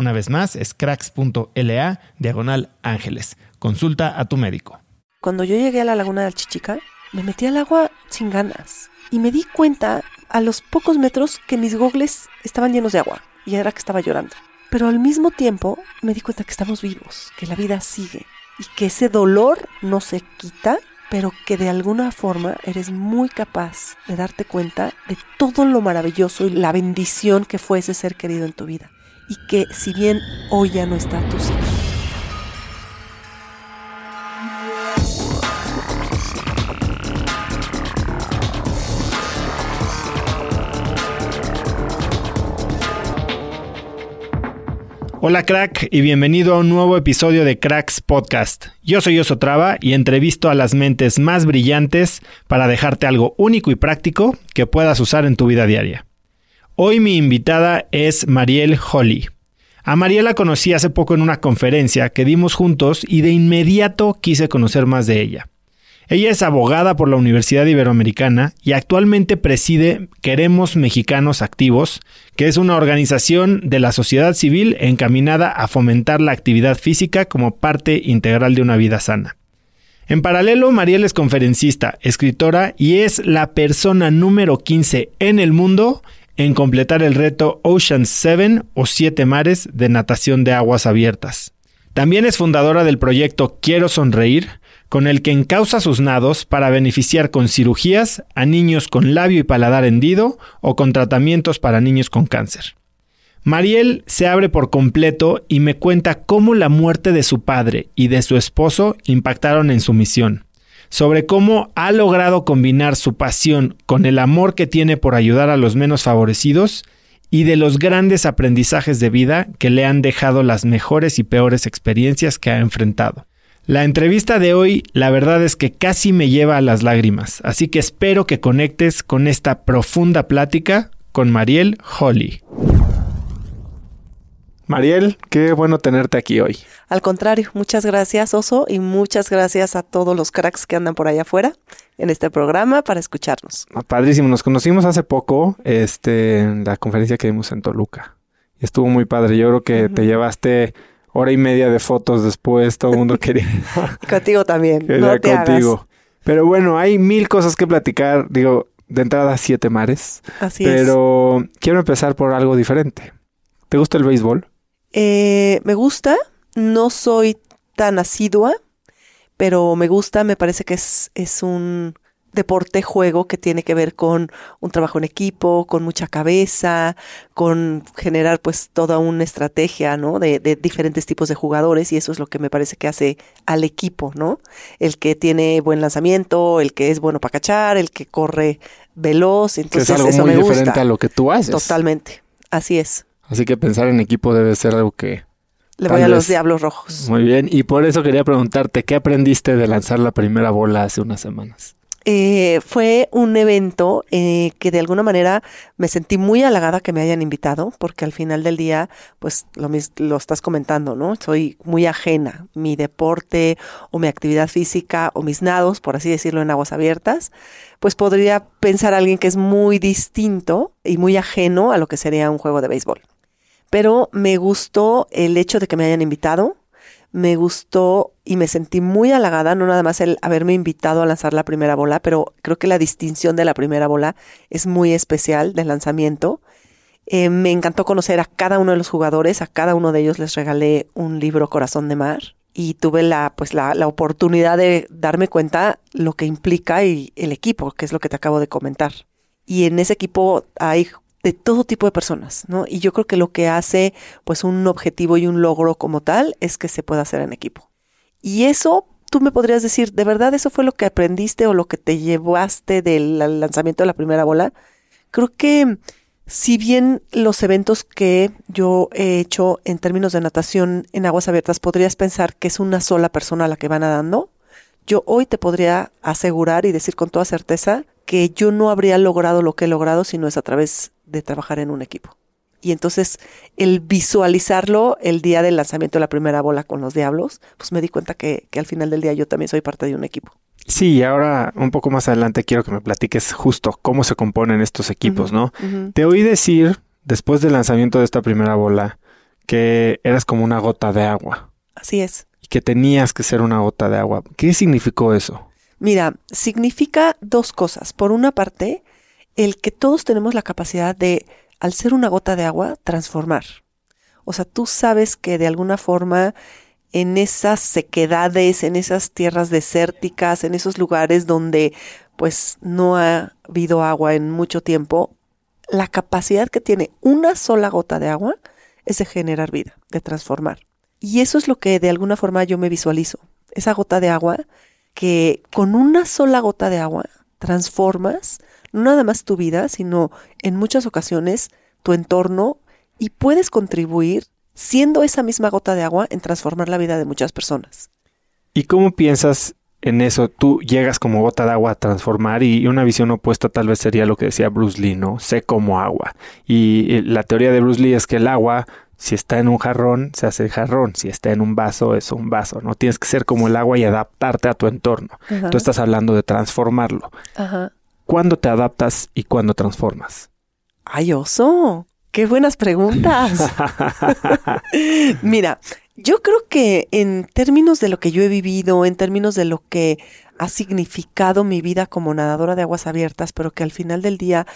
Una vez más, es cracks.la diagonal ángeles. Consulta a tu médico. Cuando yo llegué a la laguna del Chichica, me metí al agua sin ganas y me di cuenta a los pocos metros que mis gogles estaban llenos de agua y era que estaba llorando. Pero al mismo tiempo me di cuenta que estamos vivos, que la vida sigue y que ese dolor no se quita, pero que de alguna forma eres muy capaz de darte cuenta de todo lo maravilloso y la bendición que fue ese ser querido en tu vida y que si bien hoy ya no está tu sí. Hola crack y bienvenido a un nuevo episodio de Cracks Podcast. Yo soy Osotrava y entrevisto a las mentes más brillantes para dejarte algo único y práctico que puedas usar en tu vida diaria. Hoy mi invitada es Mariel Holly. A Mariel la conocí hace poco en una conferencia que dimos juntos y de inmediato quise conocer más de ella. Ella es abogada por la Universidad Iberoamericana y actualmente preside Queremos Mexicanos Activos, que es una organización de la sociedad civil encaminada a fomentar la actividad física como parte integral de una vida sana. En paralelo, Mariel es conferencista, escritora y es la persona número 15 en el mundo en completar el reto Ocean 7 o Siete Mares de natación de aguas abiertas. También es fundadora del proyecto Quiero Sonreír, con el que encausa sus nados para beneficiar con cirugías a niños con labio y paladar hendido o con tratamientos para niños con cáncer. Mariel se abre por completo y me cuenta cómo la muerte de su padre y de su esposo impactaron en su misión sobre cómo ha logrado combinar su pasión con el amor que tiene por ayudar a los menos favorecidos y de los grandes aprendizajes de vida que le han dejado las mejores y peores experiencias que ha enfrentado. La entrevista de hoy, la verdad es que casi me lleva a las lágrimas, así que espero que conectes con esta profunda plática con Mariel Holly. Mariel, qué bueno tenerte aquí hoy. Al contrario, muchas gracias Oso y muchas gracias a todos los cracks que andan por allá afuera en este programa para escucharnos. Ah, padrísimo, nos conocimos hace poco este, en la conferencia que dimos en Toluca. Estuvo muy padre, yo creo que te llevaste hora y media de fotos después, todo el mundo quería... contigo también, no te contigo. Pero bueno, hay mil cosas que platicar, digo, de entrada siete mares. Así es. Pero quiero empezar por algo diferente. ¿Te gusta el béisbol? Eh, me gusta, no soy tan asidua, pero me gusta, me parece que es, es un deporte juego que tiene que ver con un trabajo en equipo, con mucha cabeza, con generar pues toda una estrategia, ¿no? De, de, diferentes tipos de jugadores y eso es lo que me parece que hace al equipo, ¿no? El que tiene buen lanzamiento, el que es bueno para cachar, el que corre veloz, entonces que es algo eso muy me diferente gusta. a lo que tú haces. Totalmente, así es. Así que pensar en equipo debe ser algo que Le voy a los. Diablos Rojos. muy bien y por eso quería preguntarte qué aprendiste de lanzar la primera bola hace unas semanas. Eh, fue un evento eh, que de alguna manera me sentí muy halagada que me hayan invitado, porque al final del día, pues lo, lo estás comentando, ¿no? Soy muy ajena. Mi deporte o mi actividad física o mis nados, por así decirlo, en aguas abiertas, pues podría pensar alguien que es muy distinto y muy ajeno a lo que sería un juego de béisbol. Pero me gustó el hecho de que me hayan invitado, me gustó y me sentí muy halagada, no nada más el haberme invitado a lanzar la primera bola, pero creo que la distinción de la primera bola es muy especial del lanzamiento. Eh, me encantó conocer a cada uno de los jugadores, a cada uno de ellos les regalé un libro Corazón de Mar y tuve la, pues la, la oportunidad de darme cuenta lo que implica y el equipo, que es lo que te acabo de comentar. Y en ese equipo hay de todo tipo de personas, ¿no? Y yo creo que lo que hace pues un objetivo y un logro como tal es que se pueda hacer en equipo. Y eso tú me podrías decir, ¿de verdad eso fue lo que aprendiste o lo que te llevaste del lanzamiento de la primera bola? Creo que si bien los eventos que yo he hecho en términos de natación en aguas abiertas podrías pensar que es una sola persona la que va nadando, yo hoy te podría asegurar y decir con toda certeza que yo no habría logrado lo que he logrado si no es a través de trabajar en un equipo. Y entonces el visualizarlo el día del lanzamiento de la primera bola con los diablos, pues me di cuenta que, que al final del día yo también soy parte de un equipo. Sí, y ahora un poco más adelante quiero que me platiques justo cómo se componen estos equipos, ¿no? Te oí decir, después del lanzamiento de esta primera bola, que eras como una gota de agua Así es. Que tenías que ser una gota de agua. ¿Qué significó eso? Mira, significa dos cosas. Por una parte, el que todos tenemos la capacidad de, al ser una gota de agua, transformar. O sea, tú sabes que de alguna forma en esas sequedades, en esas tierras desérticas, en esos lugares donde pues no ha habido agua en mucho tiempo, la capacidad que tiene una sola gota de agua es de generar vida, de transformar. Y eso es lo que de alguna forma yo me visualizo. Esa gota de agua que con una sola gota de agua transformas no nada más tu vida, sino en muchas ocasiones tu entorno y puedes contribuir siendo esa misma gota de agua en transformar la vida de muchas personas. ¿Y cómo piensas en eso? Tú llegas como gota de agua a transformar y una visión opuesta tal vez sería lo que decía Bruce Lee, ¿no? Sé como agua. Y la teoría de Bruce Lee es que el agua, si está en un jarrón, se hace jarrón. Si está en un vaso, es un vaso, ¿no? Tienes que ser como el agua y adaptarte a tu entorno. Tú estás hablando de transformarlo. Ajá. ¿Cuándo te adaptas y cuándo transformas? Ay, oso. Qué buenas preguntas. Mira, yo creo que en términos de lo que yo he vivido, en términos de lo que ha significado mi vida como nadadora de aguas abiertas, pero que al final del día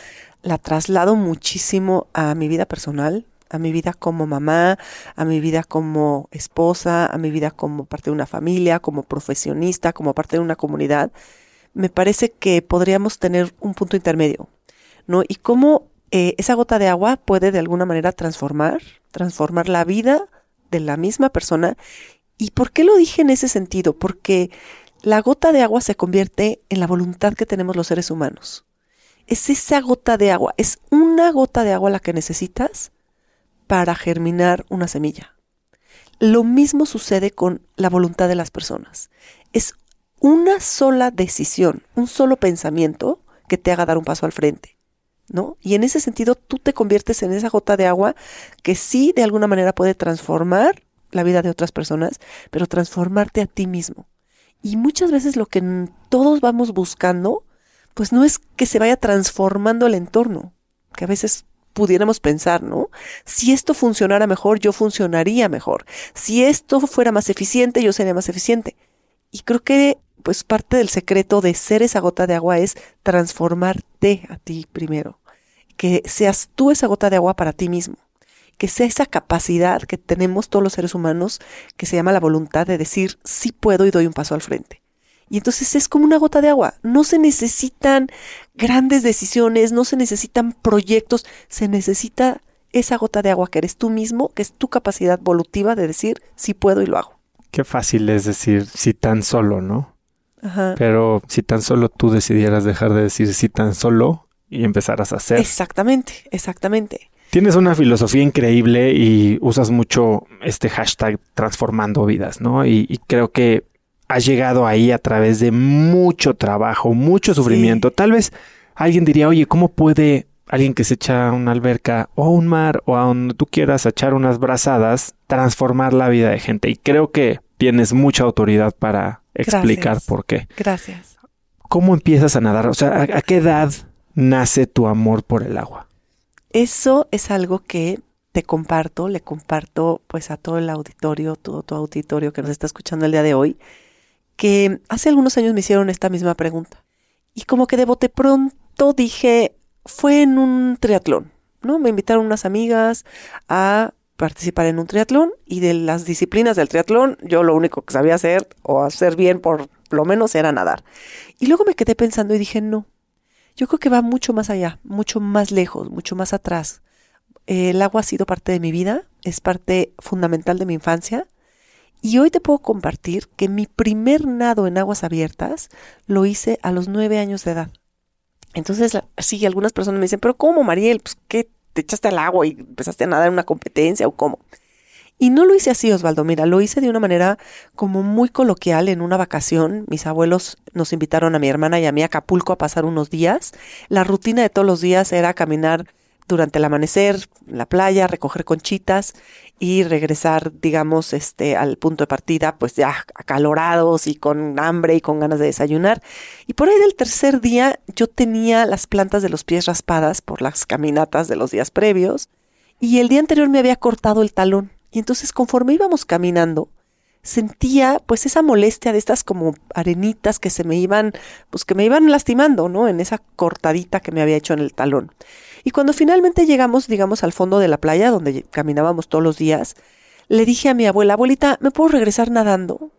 la traslado muchísimo a mi vida personal, a mi vida como mamá, a mi vida como esposa, a mi vida como parte de una familia, como profesionista, como parte de una comunidad, me parece que podríamos tener un punto intermedio, ¿no? Y cómo eh, esa gota de agua puede de alguna manera transformar, transformar la vida de la misma persona. ¿Y por qué lo dije en ese sentido? Porque la gota de agua se convierte en la voluntad que tenemos los seres humanos. Es esa gota de agua, es una gota de agua la que necesitas para germinar una semilla. Lo mismo sucede con la voluntad de las personas. Es una sola decisión, un solo pensamiento que te haga dar un paso al frente. ¿No? Y en ese sentido tú te conviertes en esa gota de agua que sí de alguna manera puede transformar la vida de otras personas, pero transformarte a ti mismo. Y muchas veces lo que todos vamos buscando, pues no es que se vaya transformando el entorno, que a veces pudiéramos pensar, ¿no? Si esto funcionara mejor, yo funcionaría mejor. Si esto fuera más eficiente, yo sería más eficiente. Y creo que pues parte del secreto de ser esa gota de agua es transformarte a ti primero. Que seas tú esa gota de agua para ti mismo. Que sea esa capacidad que tenemos todos los seres humanos que se llama la voluntad de decir sí puedo y doy un paso al frente. Y entonces es como una gota de agua. No se necesitan grandes decisiones, no se necesitan proyectos, se necesita esa gota de agua que eres tú mismo, que es tu capacidad evolutiva de decir si puedo y lo hago. Qué fácil es decir si tan solo, ¿no? Ajá. Pero si tan solo tú decidieras dejar de decir si tan solo y empezaras a hacer. Exactamente, exactamente. Tienes una filosofía increíble y usas mucho este hashtag transformando vidas, ¿no? Y, creo que has llegado ahí a través de mucho trabajo, mucho sufrimiento. Tal vez alguien diría, oye, ¿cómo puede alguien que se echa a una alberca o a un mar o a donde tú quieras echar unas brazadas, transformar la vida de gente. Y creo que tienes mucha autoridad para explicar por qué. Gracias. ¿Cómo empiezas a nadar? O sea, ¿a, qué edad nace tu amor por el agua? Eso es algo que te comparto, le comparto pues a todo el auditorio, todo tu auditorio que nos está escuchando el día de hoy, que hace algunos años me hicieron esta misma pregunta. Y como que de bote pronto dije, fue en un triatlón, ¿no? Me invitaron unas amigas a participar en un triatlón y de las disciplinas del triatlón yo lo único que sabía hacer o hacer bien por lo menos era nadar. Y luego me quedé pensando y dije, no, yo creo que va mucho más allá, mucho más lejos, mucho más atrás. El agua ha sido parte de mi vida, es parte fundamental de mi infancia y hoy te puedo compartir que mi primer nado en aguas abiertas lo hice a los nueve años de edad. Entonces, sí, algunas personas me dicen, pero ¿cómo, Mariel? Pues, ¿qué? ¿Te echaste al agua y empezaste a nadar en una competencia o cómo? Y no lo hice así, Osvaldo. Mira, lo hice de una manera como muy coloquial en una vacación. Mis abuelos nos invitaron a mi hermana y a mí a Acapulco a pasar unos días. La rutina de todos los días era caminar durante el amanecer, la playa, recoger conchitas y regresar, digamos, este, al punto de partida, pues ya acalorados y con hambre y con ganas de desayunar. Y por ahí del tercer día yo tenía las plantas de los pies raspadas por las caminatas de los días previos y el día anterior me había cortado el talón. Y entonces conforme íbamos caminando, sentía pues esa molestia de estas como arenitas que se me iban, pues que me iban lastimando, ¿no? En esa cortadita que me había hecho en el talón. Y cuando finalmente llegamos, digamos, al fondo de la playa, donde caminábamos todos los días, le dije a mi abuela, abuelita, ¿me puedo regresar nadando?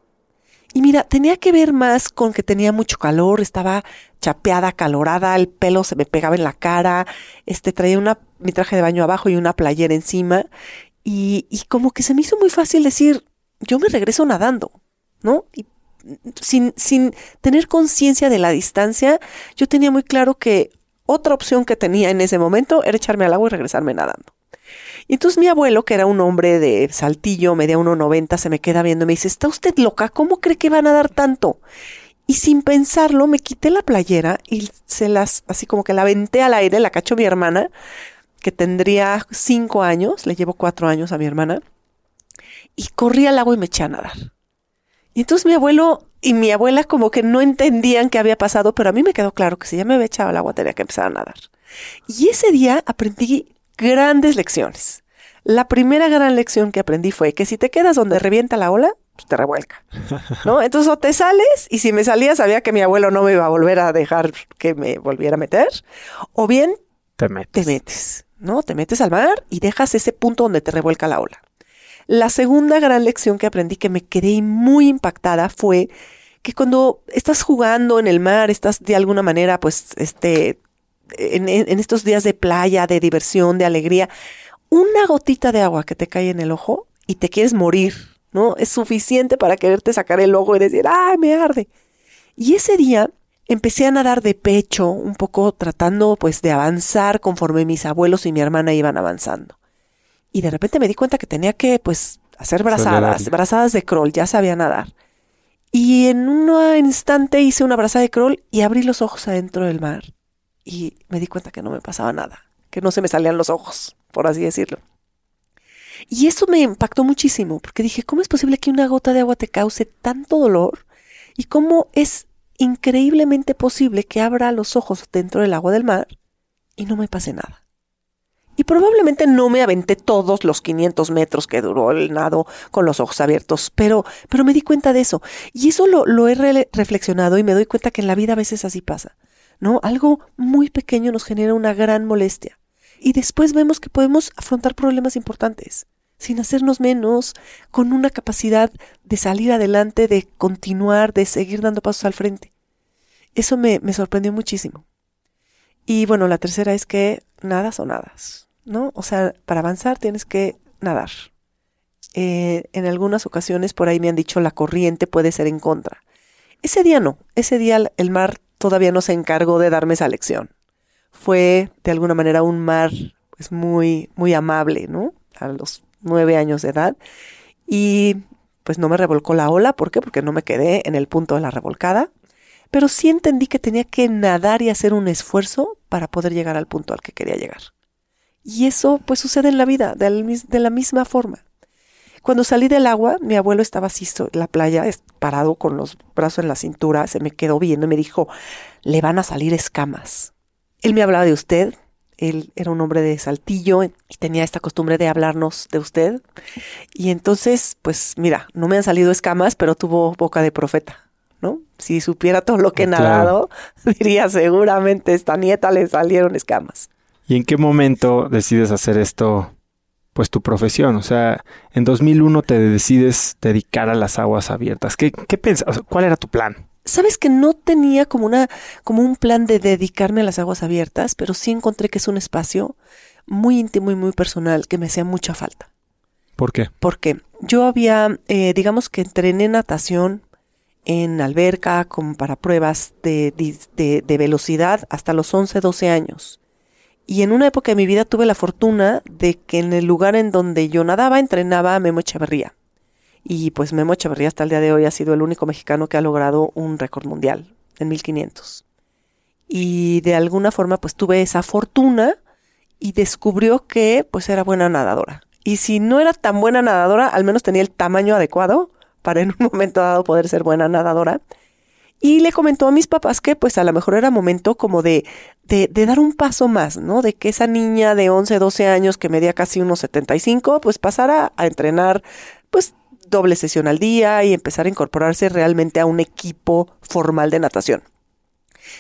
Y mira, tenía que ver más con que tenía mucho calor, estaba chapeada, calorada, el pelo se me pegaba en la cara, este traía una, mi traje de baño abajo y una playera encima, y, y como que se me hizo muy fácil decir, yo me regreso nadando, ¿no? Y sin, sin tener conciencia de la distancia, yo tenía muy claro que otra opción que tenía en ese momento era echarme al agua y regresarme nadando. Y entonces mi abuelo, que era un hombre de saltillo, media 1,90, se me queda viendo y me dice, ¿está usted loca? ¿Cómo cree que va a nadar tanto? Y sin pensarlo, me quité la playera y se las, así como que la aventé al aire, la cachó mi hermana, que tendría cinco años, le llevo cuatro años a mi hermana, y corrí al agua y me eché a nadar. Y entonces mi abuelo y mi abuela como que no entendían qué había pasado, pero a mí me quedó claro que si ya me había echado al agua tenía que empezar a nadar. Y ese día aprendí grandes lecciones. La primera gran lección que aprendí fue que si te quedas donde revienta la ola, pues te revuelca. ¿No? Entonces o te sales y si me salía sabía que mi abuelo no me iba a volver a dejar que me volviera a meter, o bien te metes. Te metes, ¿no? Te metes al mar y dejas ese punto donde te revuelca la ola. La segunda gran lección que aprendí que me quedé muy impactada fue que cuando estás jugando en el mar, estás de alguna manera, pues, este, en, estos días de playa, de diversión, de alegría, una gotita de agua que te cae en el ojo y te quieres morir, ¿no? Es suficiente para quererte sacar el ojo y decir, ¡ay, me arde! Y ese día empecé a nadar de pecho, un poco tratando pues de avanzar conforme mis abuelos y mi hermana iban avanzando. Y de repente me di cuenta que tenía que pues hacer brazadas, brazadas de crawl, ya sabía nadar. Y en un instante hice una brazada de crawl y abrí los ojos adentro del mar. Y me di cuenta que no me pasaba nada, que no se me salían los ojos, por así decirlo. Y eso me impactó muchísimo, porque dije, ¿cómo es posible que una gota de agua te cause tanto dolor? ¿Y cómo es increíblemente posible que abra los ojos dentro del agua del mar y no me pase nada? Y probablemente no me aventé todos los 500 metros que duró el nado con los ojos abiertos, pero, pero me di cuenta de eso. Y eso lo, lo he reflexionado y me doy cuenta que en la vida a veces así pasa. ¿No? Algo muy pequeño nos genera una gran molestia. Y después vemos que podemos afrontar problemas importantes. sin hacernos menos, con una capacidad de salir adelante, de continuar, de seguir dando pasos al frente. Eso me, me sorprendió muchísimo. Y bueno, la tercera es que nadas o nadas, ¿no? O sea, para avanzar tienes que nadar. Eh, en algunas ocasiones por ahí me han dicho la corriente puede ser en contra. Ese día no, ese día el mar todavía no se encargó de darme esa lección. Fue de alguna manera un mar pues muy, muy amable, ¿no? A los nueve años de edad. Y pues no me revolcó la ola, ¿por qué? Porque no me quedé en el punto de la revolcada. Pero sí entendí que tenía que nadar y hacer un esfuerzo para poder llegar al punto al que quería llegar. Y eso pues sucede en la vida de la misma forma. Cuando salí del agua, mi abuelo estaba así en la playa, parado con los brazos en la cintura, se me quedó viendo y me dijo, le van a salir escamas. Él me hablaba de usted, él era un hombre de Saltillo y tenía esta costumbre de hablarnos de usted. Y entonces, pues mira, no me han salido escamas, pero tuvo boca de profeta, ¿no? Si supiera todo lo que he nadado, diría seguramente esta nieta le salieron escamas. ¿Y en qué momento decides hacer esto pues tu profesión. O sea, en 2001 te decides dedicar a las aguas abiertas. ¿Qué, qué pensabas? ¿Cuál era tu plan? Sabes que no tenía como una como un plan de dedicarme a las aguas abiertas, pero sí encontré que es un espacio muy íntimo y muy personal que me hacía mucha falta. ¿Por qué? Porque yo había, eh, digamos que entrené natación en alberca como para pruebas de, de, velocidad hasta los 11, 12 años. Y en una época de mi vida tuve la fortuna de que en el lugar en donde yo nadaba entrenaba a Memo Echeverría. Y pues Memo Echeverría hasta el día de hoy ha sido el único mexicano que ha logrado un récord mundial en 1500. Y de alguna forma pues tuve esa fortuna y descubrió que pues era buena nadadora. Y si no era tan buena nadadora, al menos tenía el tamaño adecuado para en un momento dado poder ser buena nadadora. Y le comentó a mis papás que pues a lo mejor era momento como de, de, dar un paso más, ¿no? De que esa niña de 11, 12 años que medía casi unos 75, pues pasara a entrenar pues doble sesión al día y empezar a incorporarse realmente a un equipo formal de natación.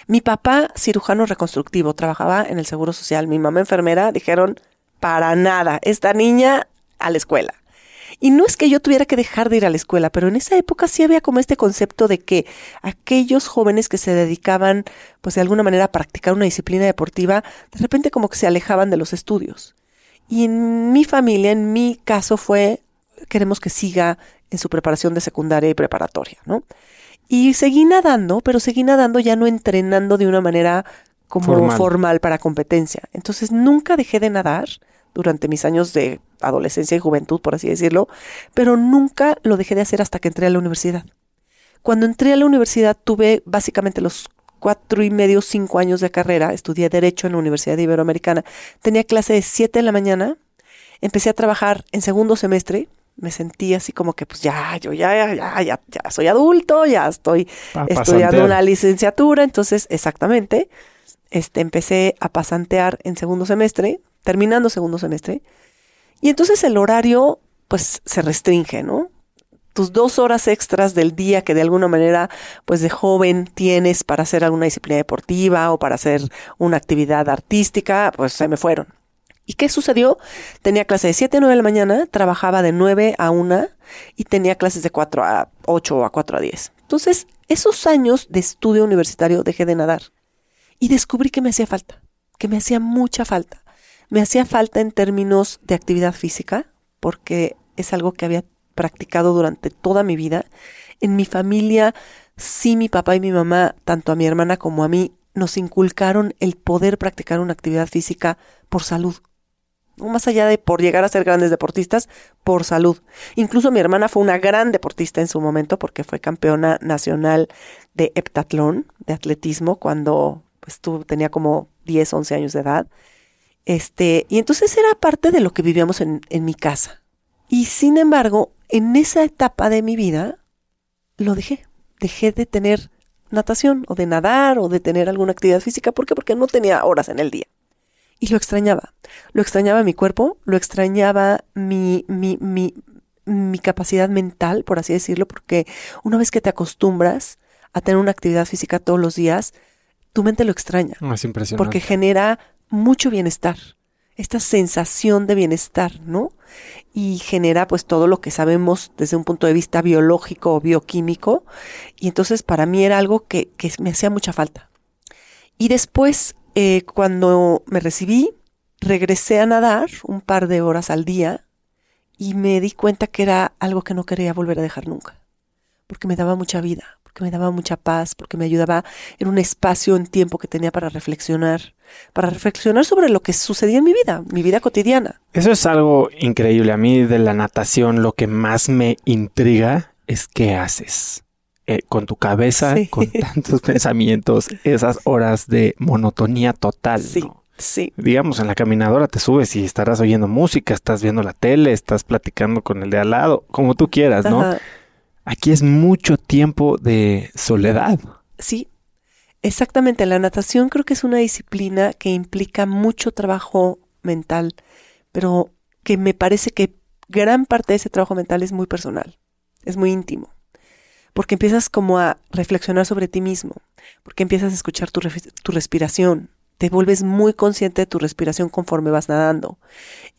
Mi papá, cirujano reconstructivo, trabajaba en el Seguro Social. Mi mamá, enfermera, dijeron, para nada, esta niña a la escuela. Y no es que yo tuviera que dejar de ir a la escuela, pero en esa época sí había como este concepto de que aquellos jóvenes que se dedicaban, pues de alguna manera a practicar una disciplina deportiva, de repente como que se alejaban de los estudios. Y en mi familia, en mi caso fue, queremos que siga en su preparación de secundaria y preparatoria, ¿no? Y seguí nadando, pero seguí nadando ya no entrenando de una manera como formal para competencia. Entonces nunca dejé de nadar durante mis años de adolescencia y juventud, por así decirlo, pero nunca lo dejé de hacer hasta que entré a la universidad. Cuando entré a la universidad tuve básicamente los cuatro y medio, cinco años de carrera, estudié Derecho en la Universidad Iberoamericana, tenía clase de siete de la mañana, empecé a trabajar en segundo semestre, me sentí así como que pues ya, yo ya, ya, ya, ya soy adulto, ya estoy estudiando una licenciatura, entonces exactamente, este, empecé a pasantear en segundo semestre, terminando segundo semestre, y entonces el horario pues se restringe, ¿no? Tus dos horas extras del día que de alguna manera pues de joven tienes para hacer alguna disciplina deportiva o para hacer una actividad artística, pues se me fueron. ¿Y qué sucedió? Tenía clase de 7 a 9 de la mañana, trabajaba de 9 a 1 y tenía clases de 4 a 8 o a 4 a 10. Entonces, esos años de estudio universitario dejé de nadar y descubrí que me hacía falta, que me hacía mucha falta. Me hacía falta en términos de actividad física, porque es algo que había practicado durante toda mi vida. En mi familia, sí, mi papá y mi mamá, tanto a mi hermana como a mí, nos inculcaron el poder practicar una actividad física por salud. Más allá de por llegar a ser grandes deportistas, por salud. Incluso mi hermana fue una gran deportista en su momento porque fue campeona nacional de heptatlón, de atletismo, cuando pues, tenía como 10, 11 años de edad. Este, y entonces era parte de lo que vivíamos en, en mi casa. Y sin embargo, en esa etapa de mi vida, lo dejé. Dejé de tener natación o de nadar o de tener alguna actividad física. ¿Por qué? Porque no tenía horas en el día. Y lo extrañaba. Lo extrañaba mi cuerpo, lo extrañaba mi, mi, mi, mi capacidad mental, por así decirlo, porque una vez que te acostumbras a tener una actividad física todos los días, tu mente lo extraña. Es impresionante. Porque genera mucho bienestar. esta sensación de bienestar, ¿no? Y genera pues todo lo que sabemos desde un punto de vista biológico o bioquímico. Y entonces para mí era algo que, que me hacía mucha falta. Y después, eh, cuando me recibí, regresé a nadar un par de horas al día y me di cuenta que era algo que no quería volver a dejar nunca, porque me daba mucha vida, porque me daba mucha paz, porque me ayudaba en un espacio en tiempo que tenía para reflexionar, para reflexionar sobre lo que sucedía en mi vida, mi vida cotidiana. Eso es algo increíble. A mí de la natación lo que más me intriga es qué haces. Eh, con tu cabeza, con tantos pensamientos, esas horas de monotonía total. Sí. Sí. Digamos, en la caminadora te subes y estarás oyendo música, estás viendo la tele, estás platicando con el de al lado, como tú quieras, ¿no? Aquí es mucho tiempo de soledad. Sí, exactamente. La natación creo que es una disciplina que implica mucho trabajo mental, pero que me parece que gran parte de ese trabajo mental es muy personal, es muy íntimo. Porque empiezas como a reflexionar sobre ti mismo, porque empiezas a escuchar tu, respiración, te vuelves muy consciente de tu respiración conforme vas nadando.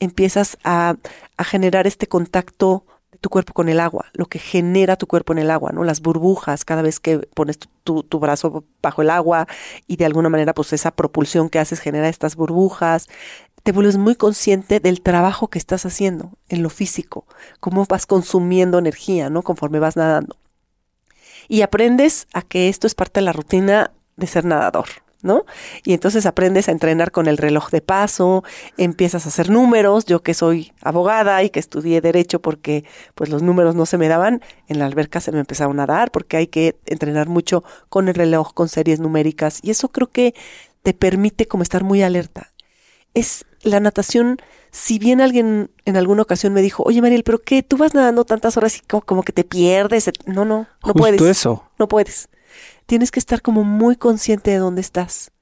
Empiezas a, generar este contacto tu cuerpo con el agua, lo que genera tu cuerpo en el agua, ¿no? Las burbujas cada vez que pones tu, tu, brazo bajo el agua y de alguna manera pues esa propulsión que haces genera estas burbujas. Te vuelves muy consciente del trabajo que estás haciendo en lo físico, cómo vas consumiendo energía, ¿no? Conforme vas nadando. Y aprendes a que esto es parte de la rutina de ser nadador, ¿no? Y entonces aprendes a entrenar con el reloj de paso, empiezas a hacer números, yo que soy abogada y que estudié derecho porque pues los números no se me daban, en la alberca se me empezaron a dar porque hay que entrenar mucho con el reloj, con series numéricas y eso creo que te permite como estar muy alerta. Es la natación, si bien alguien en alguna ocasión me dijo, oye Mariel, pero qué, tú vas nadando tantas horas y como, que te pierdes, no, no, no puedes. eso. No puedes tienes que estar como muy consciente de dónde estás.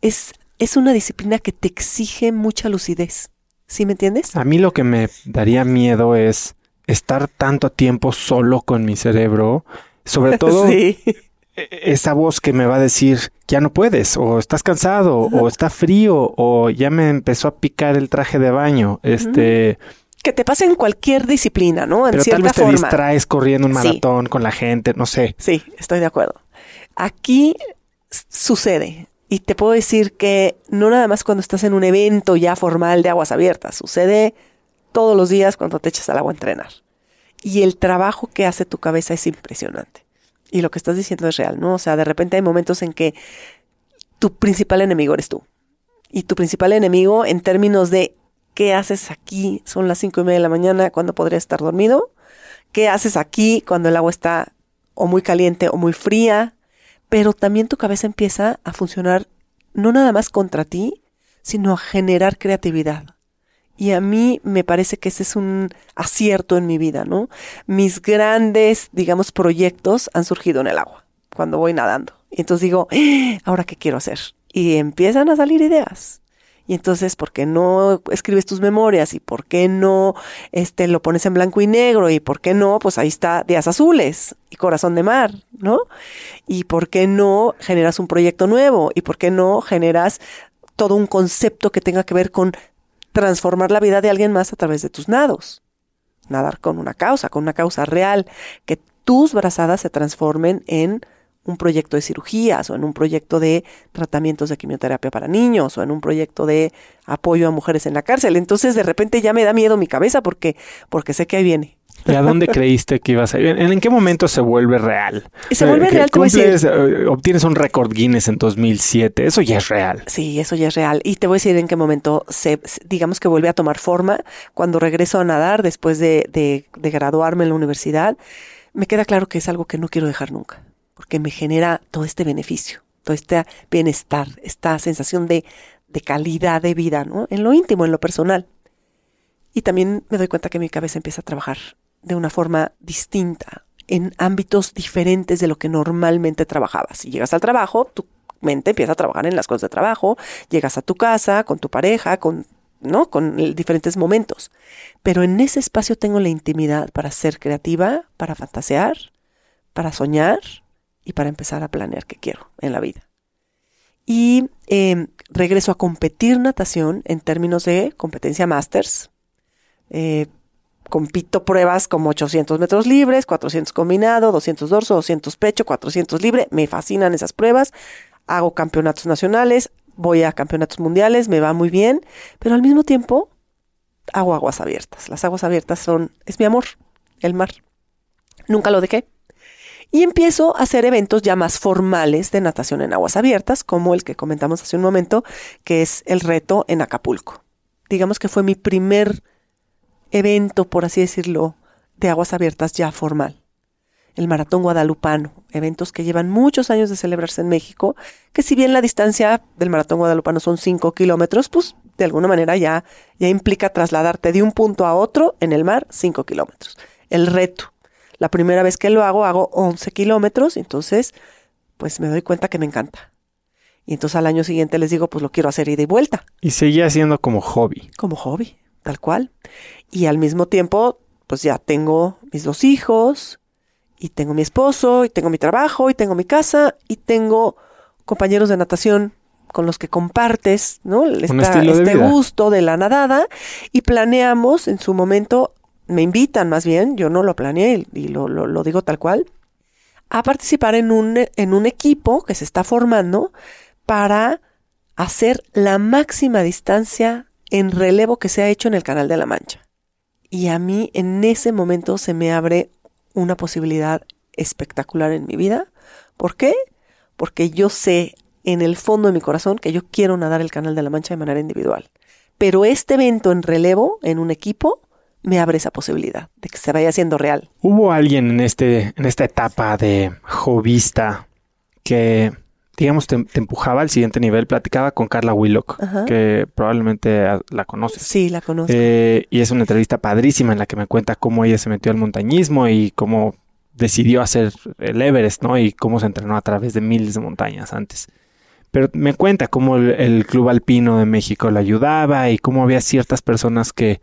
Es, es una disciplina que te exige mucha lucidez. ¿Sí me entiendes? A mí lo que me daría miedo es estar tanto tiempo solo con mi cerebro, sobre todo e, esa voz que me va a decir, ya no puedes, o estás cansado, o está frío, o ya me empezó a picar el traje de baño. Este. Que te pase en cualquier disciplina, ¿no? En pero tal vez te distraes corriendo un maratón con la gente, no sé. Sí, estoy de acuerdo. Aquí sucede. Y te puedo decir que no nada más cuando estás en un evento ya formal de aguas abiertas, sucede todos los días cuando te echas al agua a entrenar. Y el trabajo que hace tu cabeza es impresionante. Y lo que estás diciendo es real, ¿no? O sea, de repente hay momentos en que tu principal enemigo eres tú. Y tu principal enemigo en términos de ¿qué haces aquí? Son las cinco y media de la mañana cuando podría estar dormido. ¿Qué haces aquí cuando el agua está o muy caliente o muy fría? Pero también tu cabeza empieza a funcionar no nada más contra ti, sino a generar creatividad. Y a mí me parece que ese es un acierto en mi vida, ¿no? Mis grandes, digamos, proyectos han surgido en el agua, cuando voy nadando. Y entonces digo, ¡Ah! ¿ahora qué quiero hacer? Y empiezan a salir ideas. Y entonces, ¿por qué no escribes tus memorias? ¿Y por qué no este, lo pones en blanco y negro? ¿Y por qué no? Pues ahí está Días Azules y Corazón de Mar, ¿no? ¿Y por qué no generas un proyecto nuevo? ¿Y por qué no generas todo un concepto que tenga que ver con transformar la vida de alguien más a través de tus nados? Nadar con una causa, con una causa real, que tus brazadas se transformen en un proyecto de cirugías o en un proyecto de tratamientos de quimioterapia para niños o en un proyecto de apoyo a mujeres en la cárcel. Entonces de repente ya me da miedo mi cabeza porque, porque sé que ahí viene. ¿Y a dónde creíste que ibas a ir? ¿En, qué momento se vuelve real? Se vuelve real, eh, Obtienes un récord Guinness en 2007. Eso ya es real. Sí, eso ya es real. Y te voy a decir en qué momento se, digamos que vuelve a tomar forma. Cuando regreso a nadar después de, de, de graduarme en la universidad, me queda claro que es algo que no quiero dejar nunca porque me genera todo este beneficio, todo este bienestar, esta sensación de, de calidad de vida, ¿no? En lo íntimo, en lo personal. Y también me doy cuenta que mi cabeza empieza a trabajar de una forma distinta, en ámbitos diferentes de lo que normalmente trabajabas. Si llegas al trabajo, tu mente empieza a trabajar en las cosas de trabajo, llegas a tu casa, con tu pareja, con, ¿no? con diferentes momentos. Pero en ese espacio tengo la intimidad para ser creativa, para fantasear, para soñar y para empezar a planear qué quiero en la vida. y em, regreso a competir natación en términos de competencia masters. Eh, compito pruebas como 800 metros libres, 400 combinado, 200 dorso, 200 pecho, 400 libre. Me fascinan esas pruebas. Hago campeonatos nacionales, voy a campeonatos mundiales, me va muy bien, pero al mismo tiempo hago aguas abiertas. Las aguas abiertas son, es mi amor, el mar. Nunca lo dejé. Y empiezo a hacer eventos ya más formales de natación en aguas abiertas, como el que comentamos hace un momento, que es el reto en Acapulco. Digamos que fue mi primer evento, por así decirlo, de aguas abiertas ya formal. El Maratón Guadalupano, eventos que llevan muchos años de celebrarse en México, que si bien la distancia del Maratón Guadalupano son 5 kilómetros, pues de alguna manera ya, ya implica trasladarte de un punto a otro en el mar 5 kilómetros. El reto. La primera vez que lo hago, hago 11 kilómetros, entonces, pues me doy cuenta que me encanta. Y entonces al año siguiente les digo, pues lo quiero hacer ida y vuelta. Y seguía siendo como hobby. Como hobby, tal cual. Y al mismo tiempo, pues ya tengo mis dos hijos, y tengo mi esposo, y tengo mi trabajo, y tengo mi casa, y tengo compañeros de natación con los que compartes, ¿no? este gusto de la nadada, y planeamos en su momento, me invitan más bien, yo no lo planeé y lo, lo digo tal cual, a participar en un, en un equipo que se está formando para hacer la máxima distancia en relevo que se ha hecho en el Canal de la Mancha. Y a mí en ese momento se me abre una posibilidad espectacular en mi vida. ¿Por qué? Porque yo sé en el fondo de mi corazón que yo quiero nadar el Canal de la Mancha de manera individual. Pero este evento en relevo, en un equipo, me abre esa posibilidad de que se vaya haciendo real. ¿Hubo alguien en, este, en esta etapa de jovista que digamos, te, empujaba al siguiente nivel. Platicaba con Carla Willock, que probablemente la conoces. Sí, la conozco. Eh, y es una entrevista padrísima en la que me cuenta cómo ella se metió al montañismo y cómo decidió hacer el Everest, ¿no? Y cómo se entrenó a través de miles de montañas antes. Pero me cuenta cómo el, Club Alpino de México le ayudaba y cómo había ciertas personas que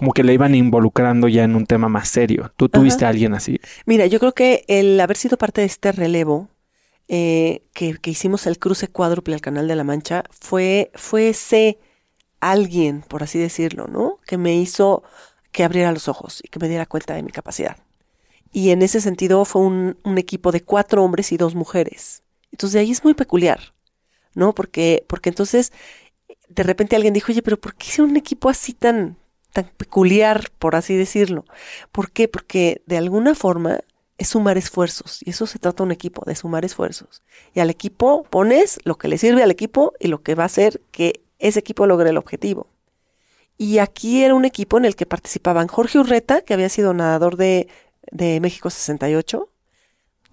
como que le iban involucrando ya en un tema más serio. ¿Tú tuviste a alguien así? Mira, yo creo que el haber sido parte de este relevo eh, que, hicimos el cruce cuádruple al Canal de la Mancha, fue, fue ese alguien, por así decirlo, ¿no? Que me hizo que abriera los ojos y que me diera cuenta de mi capacidad. Y en ese sentido fue un, equipo de cuatro hombres y dos mujeres. Entonces de ahí es muy peculiar, ¿no? Porque, porque entonces de repente alguien dijo, oye, pero ¿por qué hice un equipo así tan, tan peculiar, por así decirlo? ¿Por qué? Porque de alguna forma es sumar esfuerzos. Y eso se trata un equipo, de sumar esfuerzos. Y al equipo pones lo que le sirve al equipo y lo que va a hacer que ese equipo logre el objetivo. Y aquí era un equipo en el que participaban Jorge Urreta, que había sido nadador de, de México 68,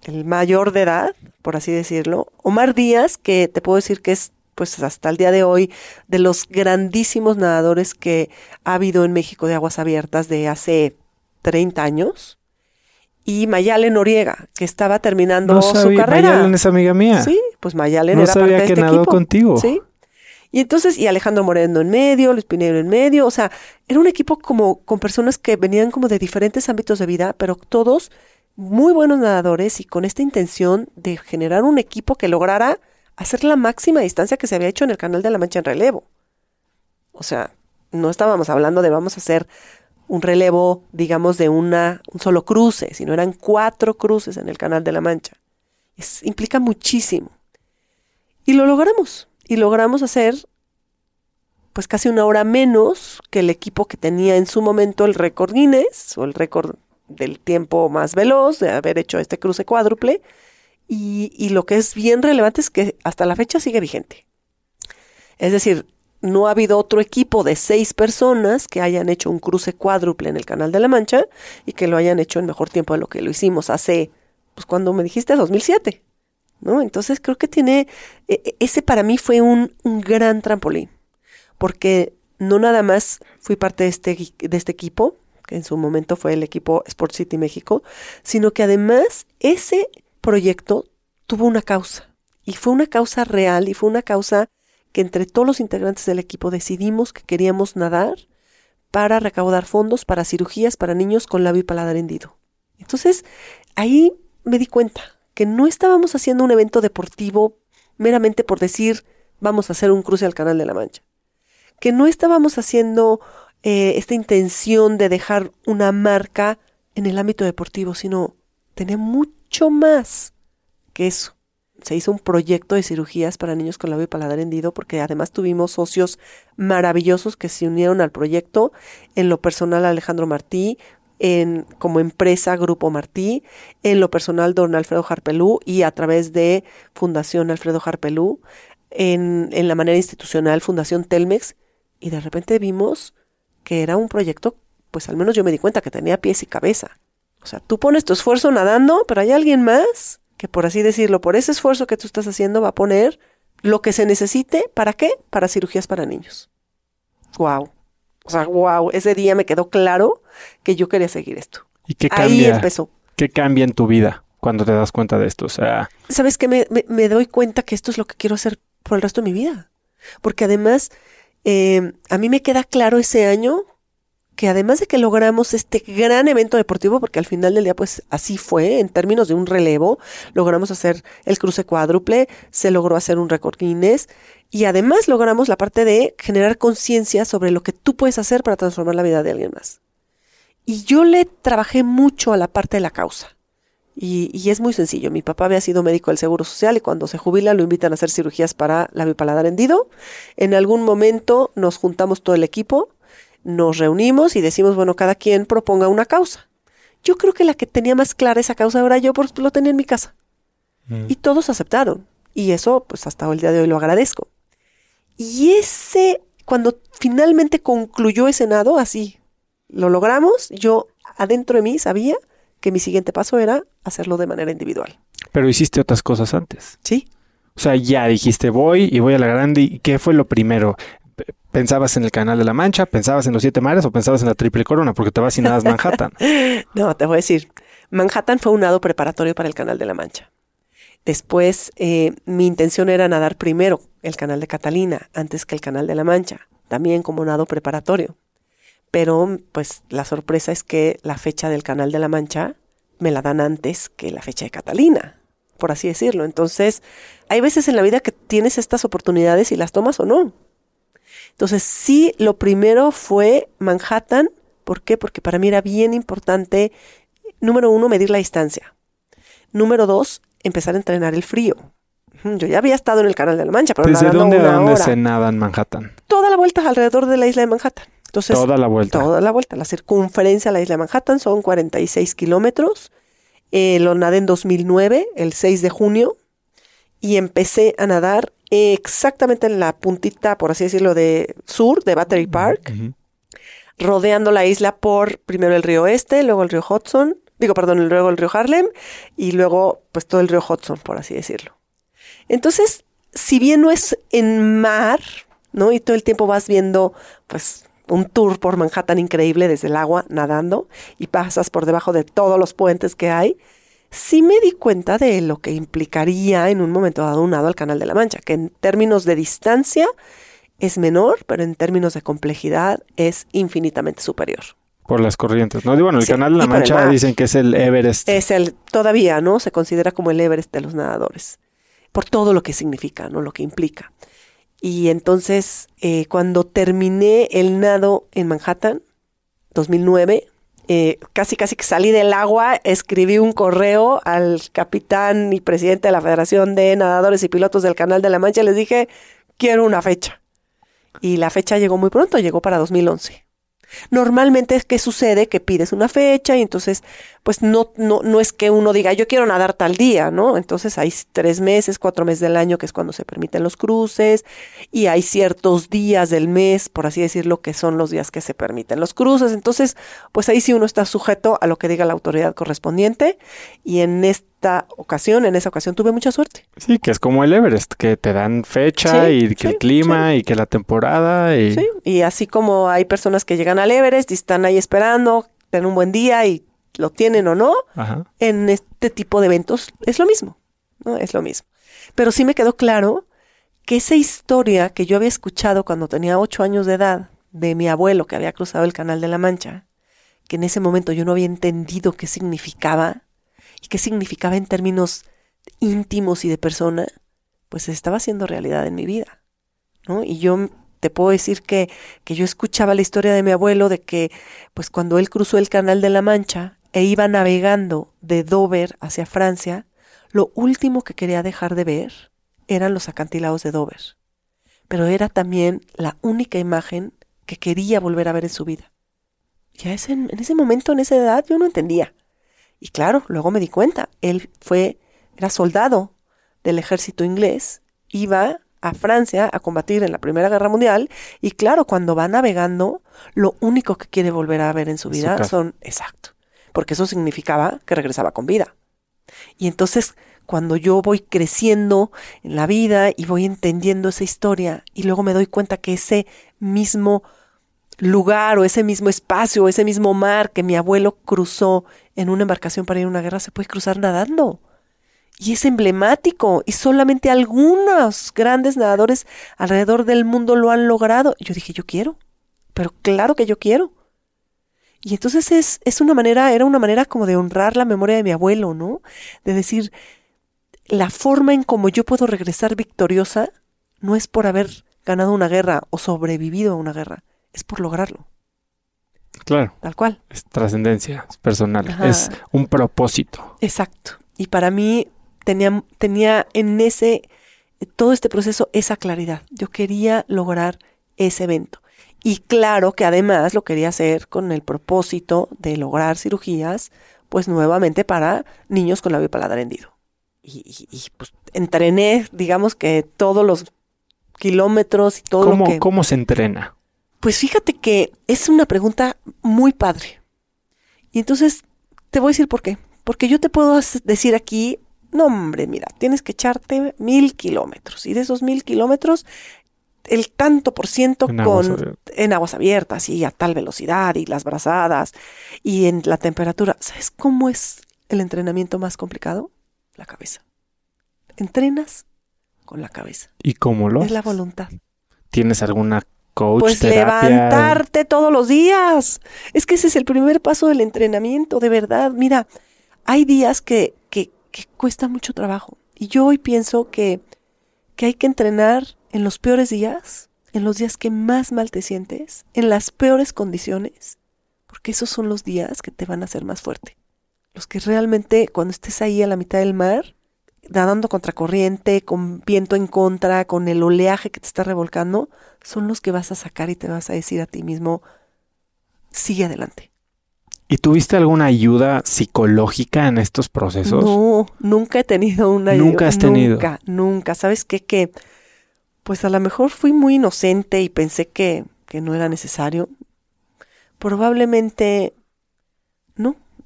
el mayor de edad, por así decirlo. Omar Díaz, que te puedo decir que es pues hasta el día de hoy, de los grandísimos nadadores que ha habido en México de aguas abiertas de hace 30 años y Mayalen Noriega, que estaba terminando su carrera. Mayalen es amiga mía. Sí, pues Mayalen era parte de que este nadó contigo. Sí. Y entonces, y Alejandro Moreno en medio, Luis Pinero en medio, o sea, era un equipo como con personas que venían como de diferentes ámbitos de vida, pero todos muy buenos nadadores y con esta intención de generar un equipo que lograra hacer la máxima distancia que se había hecho en el Canal de la Mancha en relevo. O sea, no estábamos hablando de vamos a hacer un relevo, digamos, de una, un solo cruce, sino eran cuatro cruces en el Canal de la Mancha. Implica muchísimo. Y lo logramos. Y logramos hacer pues casi una hora menos que el equipo que tenía en su momento el récord Guinness o el récord del tiempo más veloz de haber hecho este cruce cuádruple. Y, lo que es bien relevante es que hasta la fecha sigue vigente. Es decir, no ha habido otro equipo de seis personas que hayan hecho un cruce cuádruple en el Canal de la Mancha y que lo hayan hecho en mejor tiempo de lo que lo hicimos hace, pues cuando me dijiste 2007, ¿no? Entonces creo que tiene, e, e, ese para mí fue un, un gran trampolín, porque no nada más fui parte de este, de este equipo, que en su momento fue el equipo Sport City México, sino que además ese proyecto tuvo una causa, y fue una causa real, y fue una causa que entre todos los integrantes del equipo decidimos que queríamos nadar para recaudar fondos para cirugías para niños con labio y paladar hendido. Entonces, ahí me di cuenta que no estábamos haciendo un evento deportivo meramente por decir vamos a hacer un cruce al Canal de la Mancha. Que no estábamos haciendo eh, esta intención de dejar una marca en el ámbito deportivo, sino tenía mucho más que eso. Se hizo un proyecto de cirugías para niños con labio y paladar hendido porque además tuvimos socios maravillosos que se unieron al proyecto. En lo personal Alejandro Martí, en, como empresa Grupo Martí, en lo personal don Alfredo Harpelú y a través de Fundación Alfredo Harpelú, en, en la manera institucional Fundación Telmex, y de repente vimos que era un proyecto, pues al menos yo me di cuenta que tenía pies y cabeza. O sea, tú pones tu esfuerzo nadando, pero hay alguien más que, por así decirlo, por ese esfuerzo que tú estás haciendo, va a poner lo que se necesite. ¿Para qué? Para cirugías para niños. ¡Wow! O sea, wow, ese día me quedó claro que yo quería seguir esto. ¿Y qué Ahí cambia? empezó. ¿Qué cambia en tu vida cuando te das cuenta de esto? O sea, ¿Sabes qué? Me, me- me doy cuenta que esto es lo que quiero hacer por el resto de mi vida. Porque además, eh, a mí me queda claro ese año que además de que logramos este gran evento deportivo, porque al final del día pues así fue, en términos de un relevo, logramos hacer el cruce cuádruple, se logró hacer un récord Guinness y además logramos la parte de generar conciencia sobre lo que tú puedes hacer para transformar la vida de alguien más. Y yo le trabajé mucho a la parte de la causa. Y, y es muy sencillo. Mi papá había sido médico del Seguro Social y cuando se jubila lo invitan a hacer cirugías para labio y paladar hendido. En algún momento nos juntamos todo el equipo, nos reunimos y decimos, bueno, cada quien proponga una causa. Yo creo que la que tenía más clara esa causa era yo, porque lo tenía en mi casa. Y todos aceptaron. Y eso, pues hasta el día de hoy lo agradezco. Y ese, cuando finalmente concluyó ese nado, así, lo logramos, yo adentro de mí sabía que mi siguiente paso era hacerlo de manera individual. pero hiciste otras cosas antes. ¿Sí? O sea, ya dijiste voy y voy a la grande. ¿Y qué fue lo primero? ¿Pensabas en el Canal de la Mancha? ¿Pensabas en los Siete Mares o pensabas en la Triple Corona? Porque te vas y nadas Manhattan. No, te voy a decir. Manhattan fue un nado preparatorio para el Canal de la Mancha. Después, eh, mi intención era nadar primero el Canal de Catalina antes que el Canal de la Mancha, también como nado preparatorio. Pero, pues, la sorpresa es que la fecha del Canal de la Mancha me la dan antes que la fecha de Catalina, por así decirlo. Entonces, hay veces en la vida que tienes estas oportunidades y las tomas o no. Entonces, sí, lo primero fue Manhattan. ¿Por qué? Porque para mí era bien importante, número uno, medir la distancia. Número dos, empezar a entrenar el frío. Yo ya había estado en el Canal de la Mancha, pero ¿Desde dónde a dónde hora. se nada en Manhattan? Toda la vuelta alrededor de la isla de Manhattan. Entonces, Toda la vuelta. Toda la vuelta. La circunferencia de la isla de Manhattan son 46 kilómetros. Eh, lo nadé en 2009, el 6 de junio, y empecé a nadar exactamente en la puntita, por así decirlo, de sur de Battery Park, rodeando la isla por primero el río Este, luego el río Hudson, digo, perdón, luego el río Harlem y luego pues todo el río Hudson, por así decirlo. Entonces, si bien no es en mar, ¿no? Y todo el tiempo vas viendo pues un tour por Manhattan increíble desde el agua nadando y pasas por debajo de todos los puentes que hay, sí me di cuenta de lo que implicaría en un momento dado un nado al Canal de la Mancha, que en términos de distancia es menor, pero en términos de complejidad es infinitamente superior. Por las corrientes, ¿no? Bueno, el Sí, Canal de la Mancha dicen que es el Everest. Es el, todavía, ¿no? Se considera como el Everest de los nadadores, por todo lo que significa, ¿no? Lo que implica. Y entonces, eh, cuando terminé el nado en Manhattan, 2009, eh, casi casi que salí del agua, escribí un correo al capitán y presidente de la Federación de Nadadores y Pilotos del Canal de la Mancha y les dije, quiero una fecha. Y la fecha llegó muy pronto, llegó para 2011. Normalmente es que sucede que pides una fecha y entonces pues no, no, no es que uno diga yo quiero nadar tal día, ¿no? Entonces hay tres meses, cuatro meses del año que es cuando se permiten los cruces y hay ciertos días del mes, por así decirlo, que son los días que se permiten los cruces. Entonces pues ahí sí uno está sujeto a lo que diga la autoridad correspondiente y en esta ocasión, en esa ocasión tuve mucha suerte. Sí, que es como el Everest, que te dan fecha Sí, y que sí, el clima y que la temporada y... Sí, y así como hay personas que llegan al Everest y están ahí esperando, tienen un buen día y lo tienen o no, Ajá. en este tipo de eventos es lo mismo, ¿no? Es lo mismo. Pero sí me quedó claro que esa historia que yo había escuchado cuando tenía ocho años de edad de mi abuelo que había cruzado el Canal de la Mancha, que en ese momento yo no había entendido qué significaba y qué significaba en términos íntimos y de persona, pues se estaba haciendo realidad en mi vida, ¿no? Y yo te puedo decir que, que yo escuchaba la historia de mi abuelo de que, pues cuando él cruzó el Canal de la Mancha e iba navegando de Dover hacia Francia, lo último que quería dejar de ver eran los acantilados de Dover. Pero era también la única imagen que quería volver a ver en su vida. Y ese, en ese momento, en esa edad, yo no entendía. Y claro, luego me di cuenta, él fue, era soldado del ejército inglés, iba a Francia a combatir en la Primera Guerra Mundial y claro, cuando va navegando, lo único que quiere volver a ver en su vida son, exacto, porque eso significaba que regresaba con vida. Y entonces, cuando yo voy creciendo en la vida y voy entendiendo esa historia y luego me doy cuenta que ese mismo lugar o ese mismo espacio o ese mismo mar que mi abuelo cruzó en una embarcación para ir a una guerra se puede cruzar nadando. Y es emblemático y solamente algunos grandes nadadores alrededor del mundo lo han logrado. Yo dije, yo quiero, pero claro que yo quiero. Y entonces es, es una manera, era una manera como de honrar la memoria de mi abuelo, ¿no? De decir, la forma en como yo puedo regresar victoriosa no es por haber ganado una guerra o sobrevivido a una guerra, es por lograrlo. Claro. Tal cual. Es trascendencia, es personal, es un propósito. Exacto. Y para mí tenía, tenía en ese, todo este proceso esa claridad. Yo quería lograr ese evento. Y claro que además lo quería hacer con el propósito de lograr cirugías, pues nuevamente para niños con labio paladar hendido. Y, y, pues entrené, digamos que todos los kilómetros y todo ¿Cómo, lo que... ¿Cómo se entrena? Pues fíjate que es una pregunta muy padre. Y entonces te voy a decir por qué. Porque yo te puedo decir aquí, no hombre, mira, tienes que echarte mil kilómetros. Y de esos mil kilómetros, el tanto por ciento En con aguas en aguas abiertas y a tal velocidad y las brazadas y en la temperatura. ¿Sabes cómo es el entrenamiento más complicado? La cabeza. Entrenas con la cabeza. ¿Y cómo lo Es la voluntad. ¿Tienes alguna coach, Pues terapia? levantarte todos los días. Es que ese es el primer paso del entrenamiento, de verdad. Mira, hay días que, que, que cuesta mucho trabajo. Y yo hoy pienso que, que hay que entrenar en los peores días, en los días que más mal te sientes, en las peores condiciones, porque esos son los días que te van a hacer más fuerte. Los que realmente cuando estés ahí a la mitad del mar, nadando contracorriente, con viento en contra, con el oleaje que te está revolcando, son los que vas a sacar y te vas a decir a ti mismo, sigue adelante. ¿Y tuviste alguna ayuda psicológica en estos procesos? No, nunca he tenido una Nunca has tenido. Nunca, nunca. ¿Sabes qué? Que pues a lo mejor fui muy inocente y pensé que, que no era necesario. Probablemente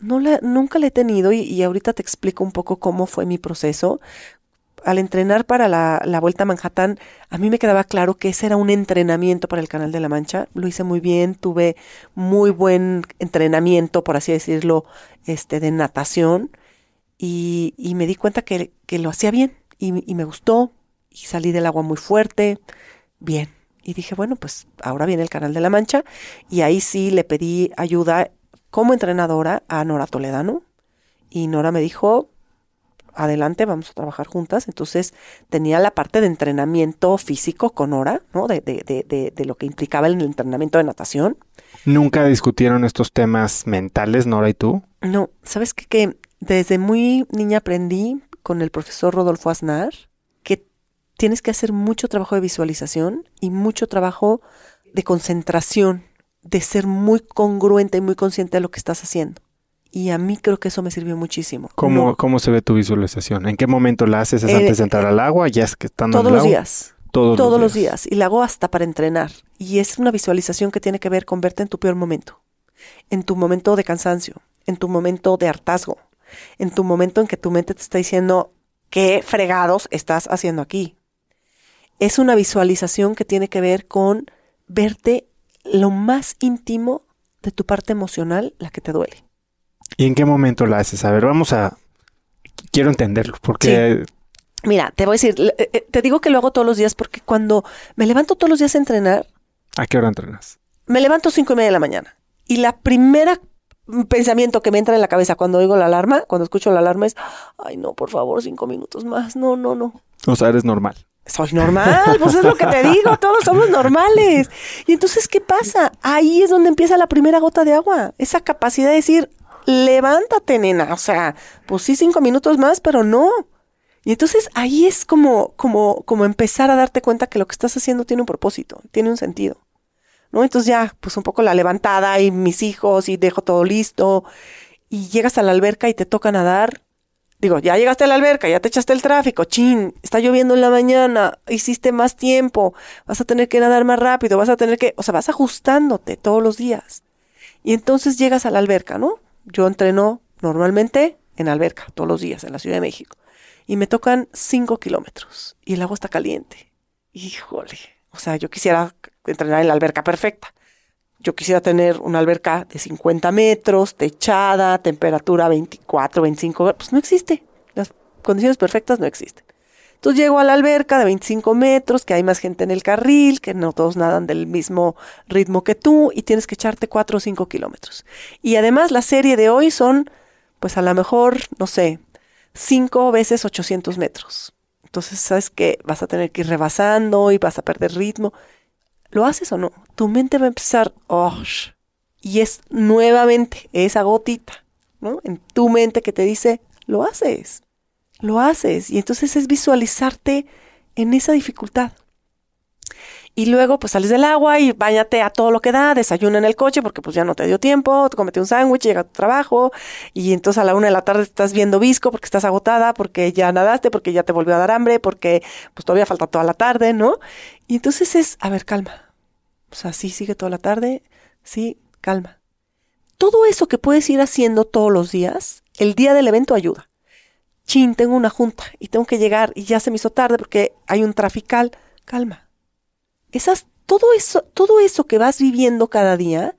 no, la, nunca la he tenido y, y ahorita te explico un poco cómo fue mi proceso. Al entrenar para la, la Vuelta a Manhattan, a mí me quedaba claro que ese era un entrenamiento para el Canal de la Mancha. Lo hice muy bien, tuve muy buen entrenamiento, por así decirlo, este, de natación. Y, y me di cuenta que, que lo hacía bien y, y me gustó. Y salí del agua muy fuerte, bien. Y dije, bueno, pues ahora viene el Canal de la Mancha. Y ahí sí le pedí ayuda como entrenadora a Nora Toledano. Y Nora me dijo, adelante, vamos a trabajar juntas. Entonces tenía la parte de entrenamiento físico con Nora, ¿no? De, de, de, de, de lo que implicaba el entrenamiento de natación. ¿Nunca discutieron estos temas mentales, Nora y tú? No, ¿sabes qué? Que desde muy niña aprendí con el profesor Rodolfo Aznar que tienes que hacer mucho trabajo de visualización y mucho trabajo de concentración, de ser muy congruente y muy consciente de lo que estás haciendo. Y a mí creo que eso me sirvió muchísimo. ¿Cómo, No, ¿Cómo se ve tu visualización? ¿En qué momento la haces? ¿Es Eh, antes de entrar al agua? ¿Ya es que estando en todos el los agua? días. Todos, todos los días. Y la hago hasta para entrenar. Y es una visualización que tiene que ver con verte en tu peor momento. En tu momento de cansancio, en tu momento de hartazgo, en tu momento en que tu mente te está diciendo qué fregados estás haciendo aquí. Es una visualización que tiene que ver con verte lo más íntimo de tu parte emocional, la que te duele. ¿Y en qué momento la haces? A ver, vamos a... Quiero entenderlo, porque Mira, te voy a decir, eh, te digo que lo hago todos los días porque cuando me levanto todos los días a entrenar, ¿a qué hora entrenas? me levanto cinco y media de la mañana y la primera pensamiento que me entra en la cabeza cuando oigo la alarma, cuando escucho la alarma es, ay no, por favor, cinco minutos más, no, no, no. O sea, eres normal. Soy normal, pues es lo que te digo, todos somos normales. Y entonces, ¿qué pasa? Ahí es donde empieza la primera gota de agua, esa capacidad de decir, levántate, nena, o sea, pues sí, cinco minutos más, pero no. Y entonces ahí es como, como, como empezar a darte cuenta que lo que estás haciendo tiene un propósito, tiene un sentido. ¿No? Entonces ya, pues un poco la levantada y mis hijos y dejo todo listo. Y llegas a la alberca y te toca nadar. Digo, ya llegaste a la alberca, ya te echaste el tráfico, chin, está lloviendo en la mañana, hiciste más tiempo, vas a tener que nadar más rápido, vas a tener que, o sea, vas ajustándote todos los días. Y entonces llegas a la alberca, ¿no? Yo entreno normalmente en alberca, todos los días, en la Ciudad de México y me tocan 5 kilómetros y el agua está caliente. Híjole, o sea, yo quisiera entrenar en la alberca perfecta. Yo quisiera tener una alberca de 50 metros, techada, temperatura 24, 25, pues no existe. Las condiciones perfectas no existen. Entonces llego a la alberca de 25 metros, que hay más gente en el carril, que no todos nadan del mismo ritmo que tú, y tienes que echarte 4 o 5 kilómetros. Y además la serie de hoy son, pues a lo mejor, no sé, 5 veces 800 metros. Entonces, sabes que vas a tener que ir rebasando y vas a perder ritmo. ¿Lo haces o no? Tu mente va a empezar, oh, y es nuevamente esa gotita, ¿no? En tu mente que te dice, lo haces, lo haces. Y entonces es visualizarte en esa dificultad. Y luego pues sales del agua y bañate a todo lo que da, desayuna en el coche porque pues ya no te dio tiempo, te comete un sándwich, llega a tu trabajo y entonces a la una de la tarde estás viendo visco porque estás agotada, porque ya nadaste, porque ya te volvió a dar hambre, porque pues todavía falta toda la tarde, ¿no? Y entonces es, a ver, calma. O sea, sí, sigue toda la tarde, sí, calma. Todo eso que puedes ir haciendo todos los días, el día del evento ayuda. Chin, tengo una junta y tengo que llegar y ya se me hizo tarde porque hay un trafical. Calma esas, todo eso, todo eso que vas viviendo cada día,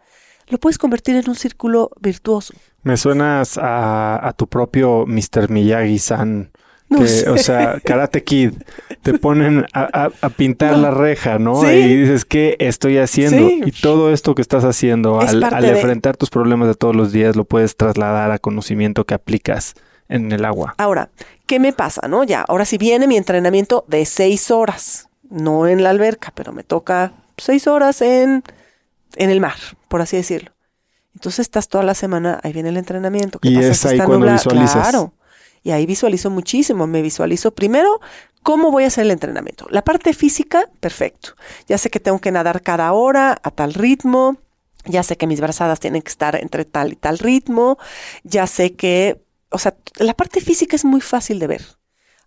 lo puedes convertir en un círculo virtuoso. Me suenas a, tu propio Mr. Miyagi-san. o sea, Karate Kid, te ponen a, pintar la reja, ¿no? Y dices, ¿qué estoy haciendo? Y todo esto que estás haciendo al, enfrentar tus problemas de todos los días lo puedes trasladar a conocimiento que aplicas en el agua. Ahora, ¿qué me pasa, no? Ya, ahora si viene mi entrenamiento de seis horas no en la alberca, pero me toca seis horas en, en el mar, por así decirlo. Entonces estás toda la semana, ahí viene el entrenamiento. y es ahí cuando visualizas. Claro. Y ahí visualizo muchísimo. Me visualizo primero cómo voy a hacer el entrenamiento. La parte física, perfecto. Ya sé que tengo que nadar cada hora a tal ritmo. Ya sé que mis brazadas tienen que estar entre tal y tal ritmo. Ya sé que, o sea, la parte física es muy fácil de ver.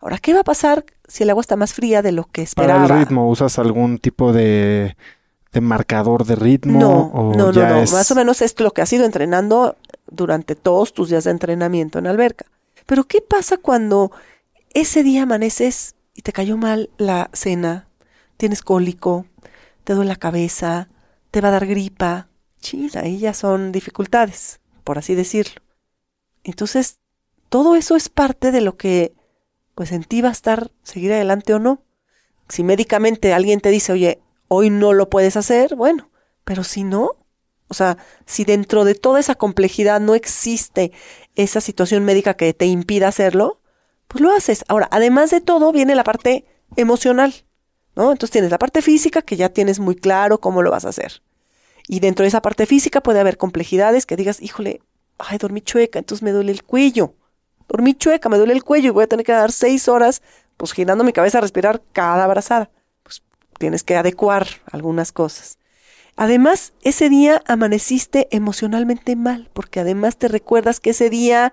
Ahora, ¿qué va a pasar si el agua está más fría de lo que esperaba? Para el ritmo, ¿usas algún tipo de, marcador de ritmo? No, no, no, no. Más o menos es lo que has ido entrenando durante todos tus días de entrenamiento en alberca. Pero ¿qué pasa cuando ese día amaneces y te cayó mal la cena? Tienes cólico, te duele la cabeza, te va a dar gripa. China, ahí ya son dificultades, por así decirlo. Entonces, todo eso es parte de lo que pues en ti va a estar seguir adelante o no. Si médicamente alguien te dice, oye, hoy no lo puedes hacer, bueno, pero si no, o sea, si dentro de toda esa complejidad no existe esa situación médica que te impida hacerlo, pues lo haces. Ahora, además de todo, viene la parte emocional, ¿no? Entonces tienes la parte física que ya tienes muy claro cómo lo vas a hacer. Y dentro de esa parte física puede haber complejidades que digas, híjole, ay, dormí chueca, entonces me duele el cuello dormí chueca, me duele el cuello y voy a tener que dar seis horas, pues girando mi cabeza a respirar cada abrazada. Pues tienes que adecuar algunas cosas. Además, ese día amaneciste emocionalmente mal, porque además te recuerdas que ese día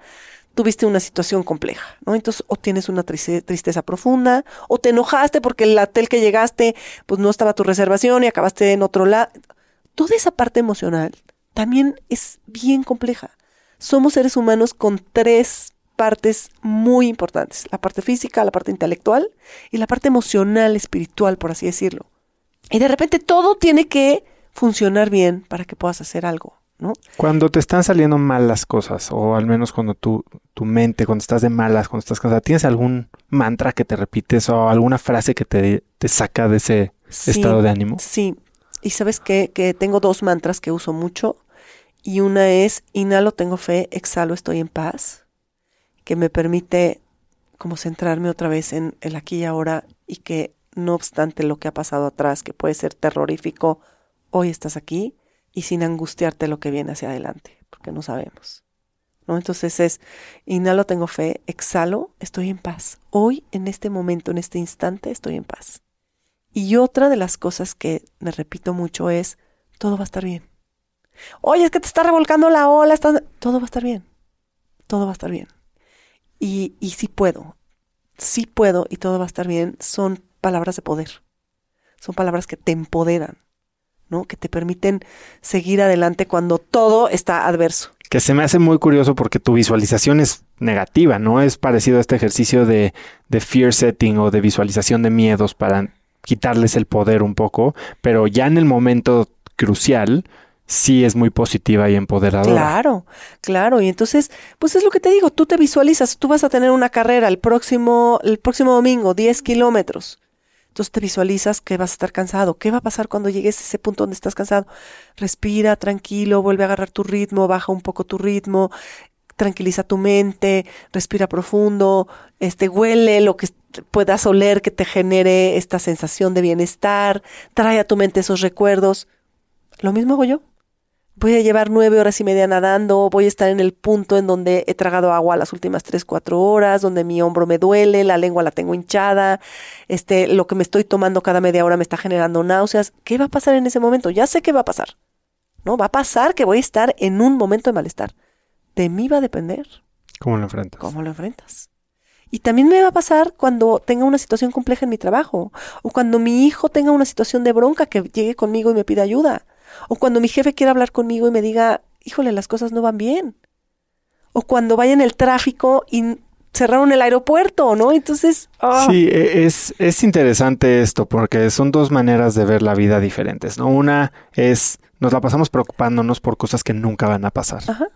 tuviste una situación compleja, ¿no? Entonces, o tienes una tristeza profunda, o te enojaste porque el hotel que llegaste, pues no estaba tu reservación y acabaste en otro lado. Toda esa parte emocional también es bien compleja. Somos seres humanos con tres partes muy importantes, la parte física, la parte intelectual y la parte emocional, espiritual, por así decirlo. Y de repente todo tiene que funcionar bien para que puedas hacer algo, ¿no? Cuando te están saliendo mal las cosas, o al menos cuando tu, tu mente, cuando estás de malas, cuando estás cansada, ¿tienes algún mantra que te repites o alguna frase que te, te saca de ese estado de ánimo? Sí, y sabes qué? que tengo dos mantras que uso mucho Y una es, inhalo, tengo fe, exhalo, estoy en paz, que me permite como centrarme otra vez en el aquí y ahora y que no obstante lo que ha pasado atrás, que puede ser terrorífico, hoy estás aquí y sin angustiarte lo que viene hacia adelante, porque no sabemos. ¿No? Entonces es, inhalo, tengo fe, exhalo, estoy en paz. Hoy, en este momento, en este instante, estoy en paz. Y otra de las cosas que me repito mucho es, todo va a estar bien. Oye, es que te está revolcando la ola, todo va a estar bien. Todo va a estar bien. Y, y sí puedo, sí puedo y todo va a estar bien, son palabras de poder. Son palabras que te empoderan, ¿no? Que te permiten seguir adelante cuando todo está adverso. Que se me hace muy curioso porque tu visualización es negativa, ¿no? Es parecido a este ejercicio de, de fear setting o de visualización de miedos para quitarles el poder un poco, pero ya en el momento crucial, sí es muy positiva y empoderadora. Claro, claro. Y entonces, pues es lo que te digo, tú te visualizas, tú vas a tener una carrera el próximo, el próximo domingo, 10 kilómetros. Entonces te visualizas que vas a estar cansado. ¿Qué va a pasar cuando llegues a ese punto donde estás cansado? Respira tranquilo, vuelve a agarrar tu ritmo, baja un poco tu ritmo, tranquiliza tu mente, respira profundo, este huele lo que puedas oler que te genere esta sensación de bienestar, trae a tu mente esos recuerdos. Lo mismo hago yo voy a llevar nueve horas y media nadando, voy a estar en el punto en donde he tragado agua las últimas tres, cuatro horas, donde mi hombro me duele, la lengua la tengo hinchada, este, lo que me estoy tomando cada media hora me está generando náuseas. ¿Qué va a pasar en ese momento? Ya sé qué va a pasar. ¿No? Va a pasar que voy a estar en un momento de malestar. De mí va a depender. ¿Cómo lo enfrentas? ¿Cómo lo enfrentas? Y también me va a pasar cuando tenga una situación compleja en mi trabajo, o cuando mi hijo tenga una situación de bronca que llegue conmigo y me pida ayuda o cuando mi jefe quiera hablar conmigo y me diga, híjole, las cosas no van bien. O cuando vaya en el tráfico y cerraron el aeropuerto, ¿no? Entonces... Ah. Sí, e, es, es interesante esto porque son dos maneras de ver la vida diferentes, ¿no? Una es, nos la pasamos preocupándonos por cosas que nunca van a pasar. Ajá.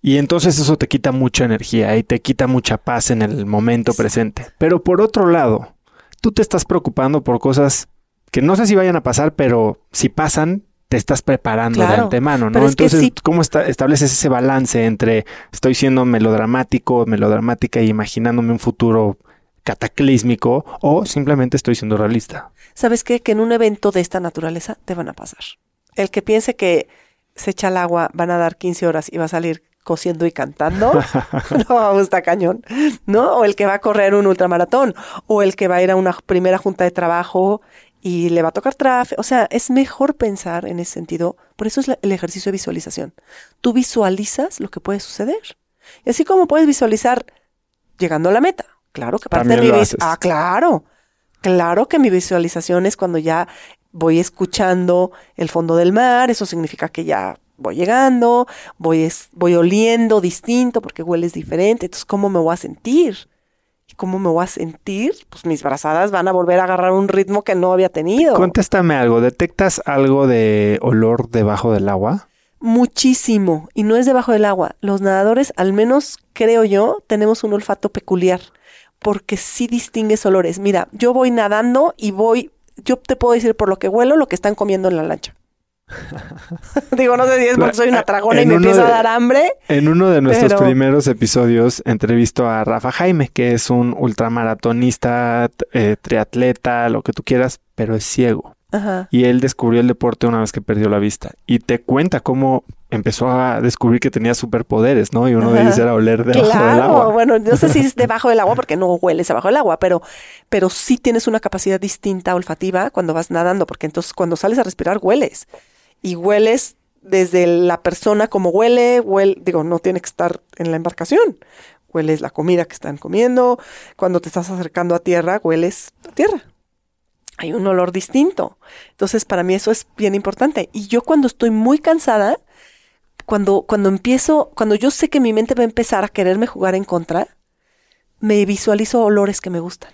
Y entonces eso te quita mucha energía y te quita mucha paz en el momento presente. Pero por otro lado, tú te estás preocupando por cosas que no sé si vayan a pasar, pero si pasan, te estás preparando de antemano, ¿no? Entonces, ¿cómo estableces ese balance entre estoy siendo melodramático, melodramática y imaginándome un futuro cataclísmico o simplemente estoy siendo realista? ¿Sabes qué? Que en un evento de esta naturaleza te van a pasar. El que piense que se echa el agua, van a dar 15 horas y va a salir cosiendo y cantando, no, está cañón, ¿no? O el que va a correr un ultramaratón, o el que va a ir a una primera junta de trabajo y le va a tocar tráfico. O sea, es mejor pensar en ese sentido. Por eso es el ejercicio de visualización. Tú visualizas lo que puede suceder. Y así como puedes visualizar llegando a la meta. Claro que parte de mi Ah, claro. Claro que mi visualización es cuando ya voy escuchando el fondo del mar. Eso significa que ya voy llegando, voy, voy oliendo distinto porque hueles diferente. Entonces, ¿cómo me voy a sentir? ¿Cómo me voy a sentir? Pues mis brazadas van a volver a agarrar un ritmo que no había tenido. Contéstame algo, ¿detectas algo de olor debajo del agua? Muchísimo, y no es debajo del agua. Los nadadores, al menos creo yo, tenemos un olfato peculiar, porque sí distingues olores. Mira, yo voy nadando y voy, yo te puedo decir por lo que huelo lo que están comiendo en la lancha. Digo, no sé si es porque soy una tragona y me empieza a dar hambre. En uno de nuestros primeros episodios entrevisto a Rafa Jaime, que es un ultramaratonista, eh, triatleta, lo que tú quieras, pero es ciego. Y él descubrió el deporte una vez que perdió la vista. Y te cuenta cómo empezó a descubrir que tenía superpoderes, ¿no? Y uno de ellos era oler debajo del agua. Bueno, no sé si es debajo del agua porque no hueles abajo del agua, pero, pero sí tienes una capacidad distinta olfativa cuando vas nadando, porque entonces cuando sales a respirar hueles y hueles desde la persona como huele, huele, digo, no tiene que estar en la embarcación. Hueles la comida que están comiendo. Cuando te estás acercando a tierra, hueles a tierra. Hay un olor distinto. Entonces, para mí eso es bien importante. Y yo cuando estoy muy cansada, cuando, cuando empiezo, cuando yo sé que mi mente va a empezar a quererme jugar en contra, me visualizo olores que me gustan.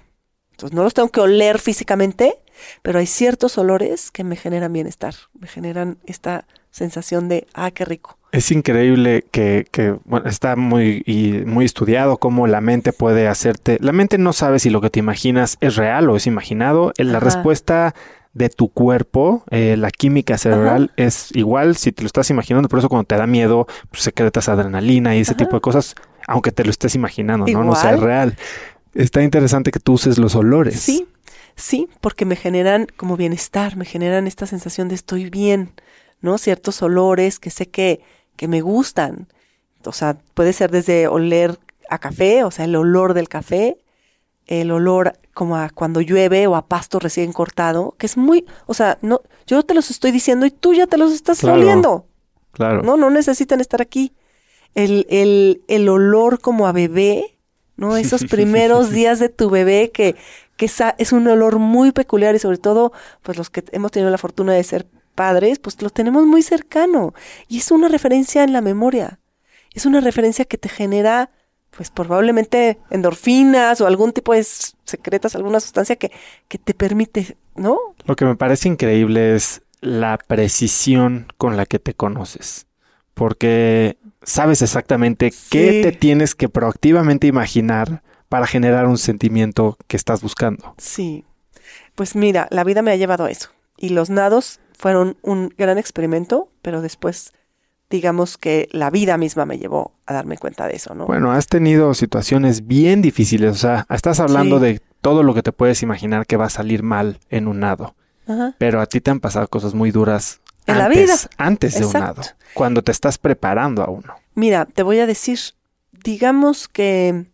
Entonces, no los tengo que oler físicamente, pero hay ciertos olores que me generan bienestar, me generan esta sensación de, ah, qué rico. Es increíble que, que bueno, está muy, y muy estudiado cómo la mente puede hacerte. La mente no sabe si lo que te imaginas es real o es imaginado. La respuesta de tu cuerpo, eh, la química cerebral es igual si te lo estás imaginando, por eso cuando te da miedo, pues secretas adrenalina y ese tipo de cosas, aunque te lo estés imaginando, ¿no? No sea real. Está interesante que tú uses los olores. Sí, sí, porque me generan como bienestar, me generan esta sensación de estoy bien, ¿no? Ciertos olores que sé que, que me gustan. O sea, puede ser desde oler a café, o sea, el olor del café, el olor como a cuando llueve o a pasto recién cortado, que es muy, o sea, no, yo te los estoy diciendo y tú ya te los estás oliendo. Claro. No, no necesitan estar aquí. El, el, el olor como a bebé, ¿no? Esos primeros días de tu bebé que, que es un olor muy peculiar y sobre todo, pues los que hemos tenido la fortuna de ser padres, pues lo tenemos muy cercano. Y es una referencia en la memoria. Es una referencia que te genera pues probablemente endorfinas o algún tipo de secretas, alguna sustancia que, que te permite, ¿no? Lo que me parece increíble es la precisión con la que te conoces, porque sabes exactamente qué te tienes que proactivamente imaginar para generar un sentimiento que estás buscando. Sí, pues mira, la vida me ha llevado a eso y los nados fueron un gran experimento, pero después digamos que la vida misma me llevó a darme cuenta de eso, ¿no? Bueno, has tenido situaciones bien difíciles, o sea, estás hablando de todo lo que te puedes imaginar que va a salir mal en un nado. Pero a ti te han pasado cosas muy duras en antes, la vida. antes de un nado, cuando te estás preparando a uno. Mira, te voy a decir, digamos que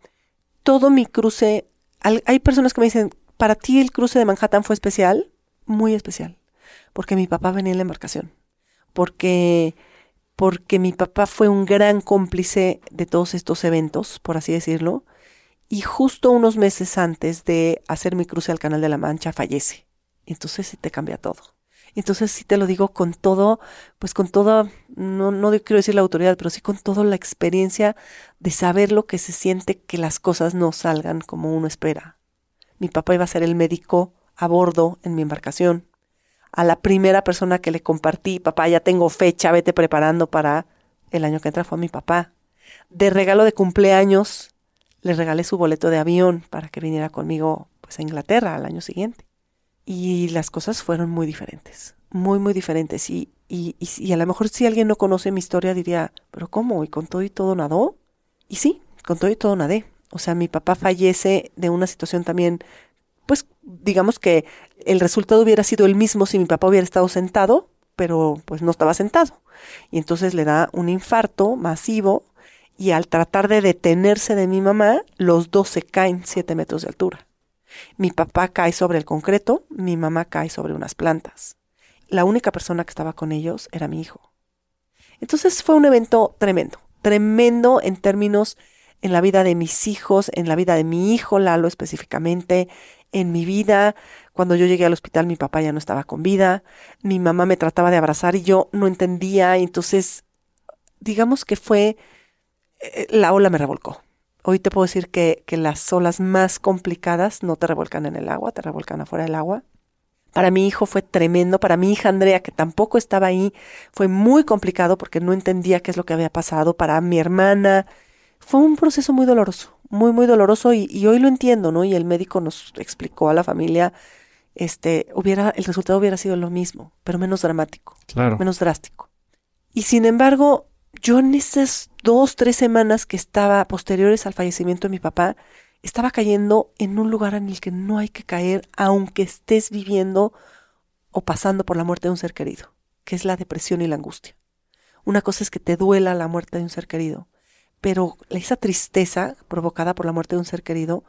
todo mi cruce, hay personas que me dicen, para ti el cruce de Manhattan fue especial, muy especial, porque mi papá venía en la embarcación, porque porque mi papá fue un gran cómplice de todos estos eventos, por así decirlo, y justo unos meses antes de hacer mi cruce al Canal de la Mancha fallece. Entonces sí te cambia todo. Entonces sí te lo digo con todo, pues con toda, no, no quiero decir la autoridad, pero sí con toda la experiencia de saber lo que se siente que las cosas no salgan como uno espera. Mi papá iba a ser el médico a bordo en mi embarcación a la primera persona que le compartí, papá, ya tengo fecha, vete preparando para el año que entra fue a mi papá. De regalo de cumpleaños, le regalé su boleto de avión para que viniera conmigo pues a Inglaterra al año siguiente. Y las cosas fueron muy diferentes, muy, muy diferentes. Y, y, y, a lo mejor si alguien no conoce mi historia diría, pero ¿cómo? ¿Y con todo y todo nadó? Y sí, con todo y todo nadé. O sea, mi papá fallece de una situación también pues digamos que el resultado hubiera sido el mismo si mi papá hubiera estado sentado, pero pues no estaba sentado. Y entonces le da un infarto masivo y al tratar de detenerse de mi mamá, los dos se caen siete metros de altura. Mi papá cae sobre el concreto, mi mamá cae sobre unas plantas. La única persona que estaba con ellos era mi hijo. Entonces fue un evento tremendo, tremendo en términos en la vida de mis hijos, en la vida de mi hijo Lalo específicamente, en mi vida. Cuando yo llegué al hospital mi papá ya no estaba con vida, mi mamá me trataba de abrazar y yo no entendía, entonces digamos que fue, eh, la ola me revolcó. Hoy te puedo decir que, que las olas más complicadas no te revolcan en el agua, te revolcan afuera del agua. Para mi hijo fue tremendo, para mi hija Andrea, que tampoco estaba ahí, fue muy complicado porque no entendía qué es lo que había pasado. Para mi hermana, fue un proceso muy doloroso, muy, muy doloroso y, hoy lo entiendo, ¿no? Y el médico nos explicó a la familia, este, hubiera, el resultado hubiera sido lo mismo, pero menos dramático, claro. menos drástico. Y sin embargo, yo en esas dos, tres semanas que estaba posteriores al fallecimiento de mi papá, estaba cayendo en un lugar en el que no hay que caer, aunque estés viviendo o pasando por la muerte de un ser querido, que es la depresión y la angustia. Una cosa es que te duela la muerte de un ser querido, pero esa tristeza provocada por la muerte de un ser querido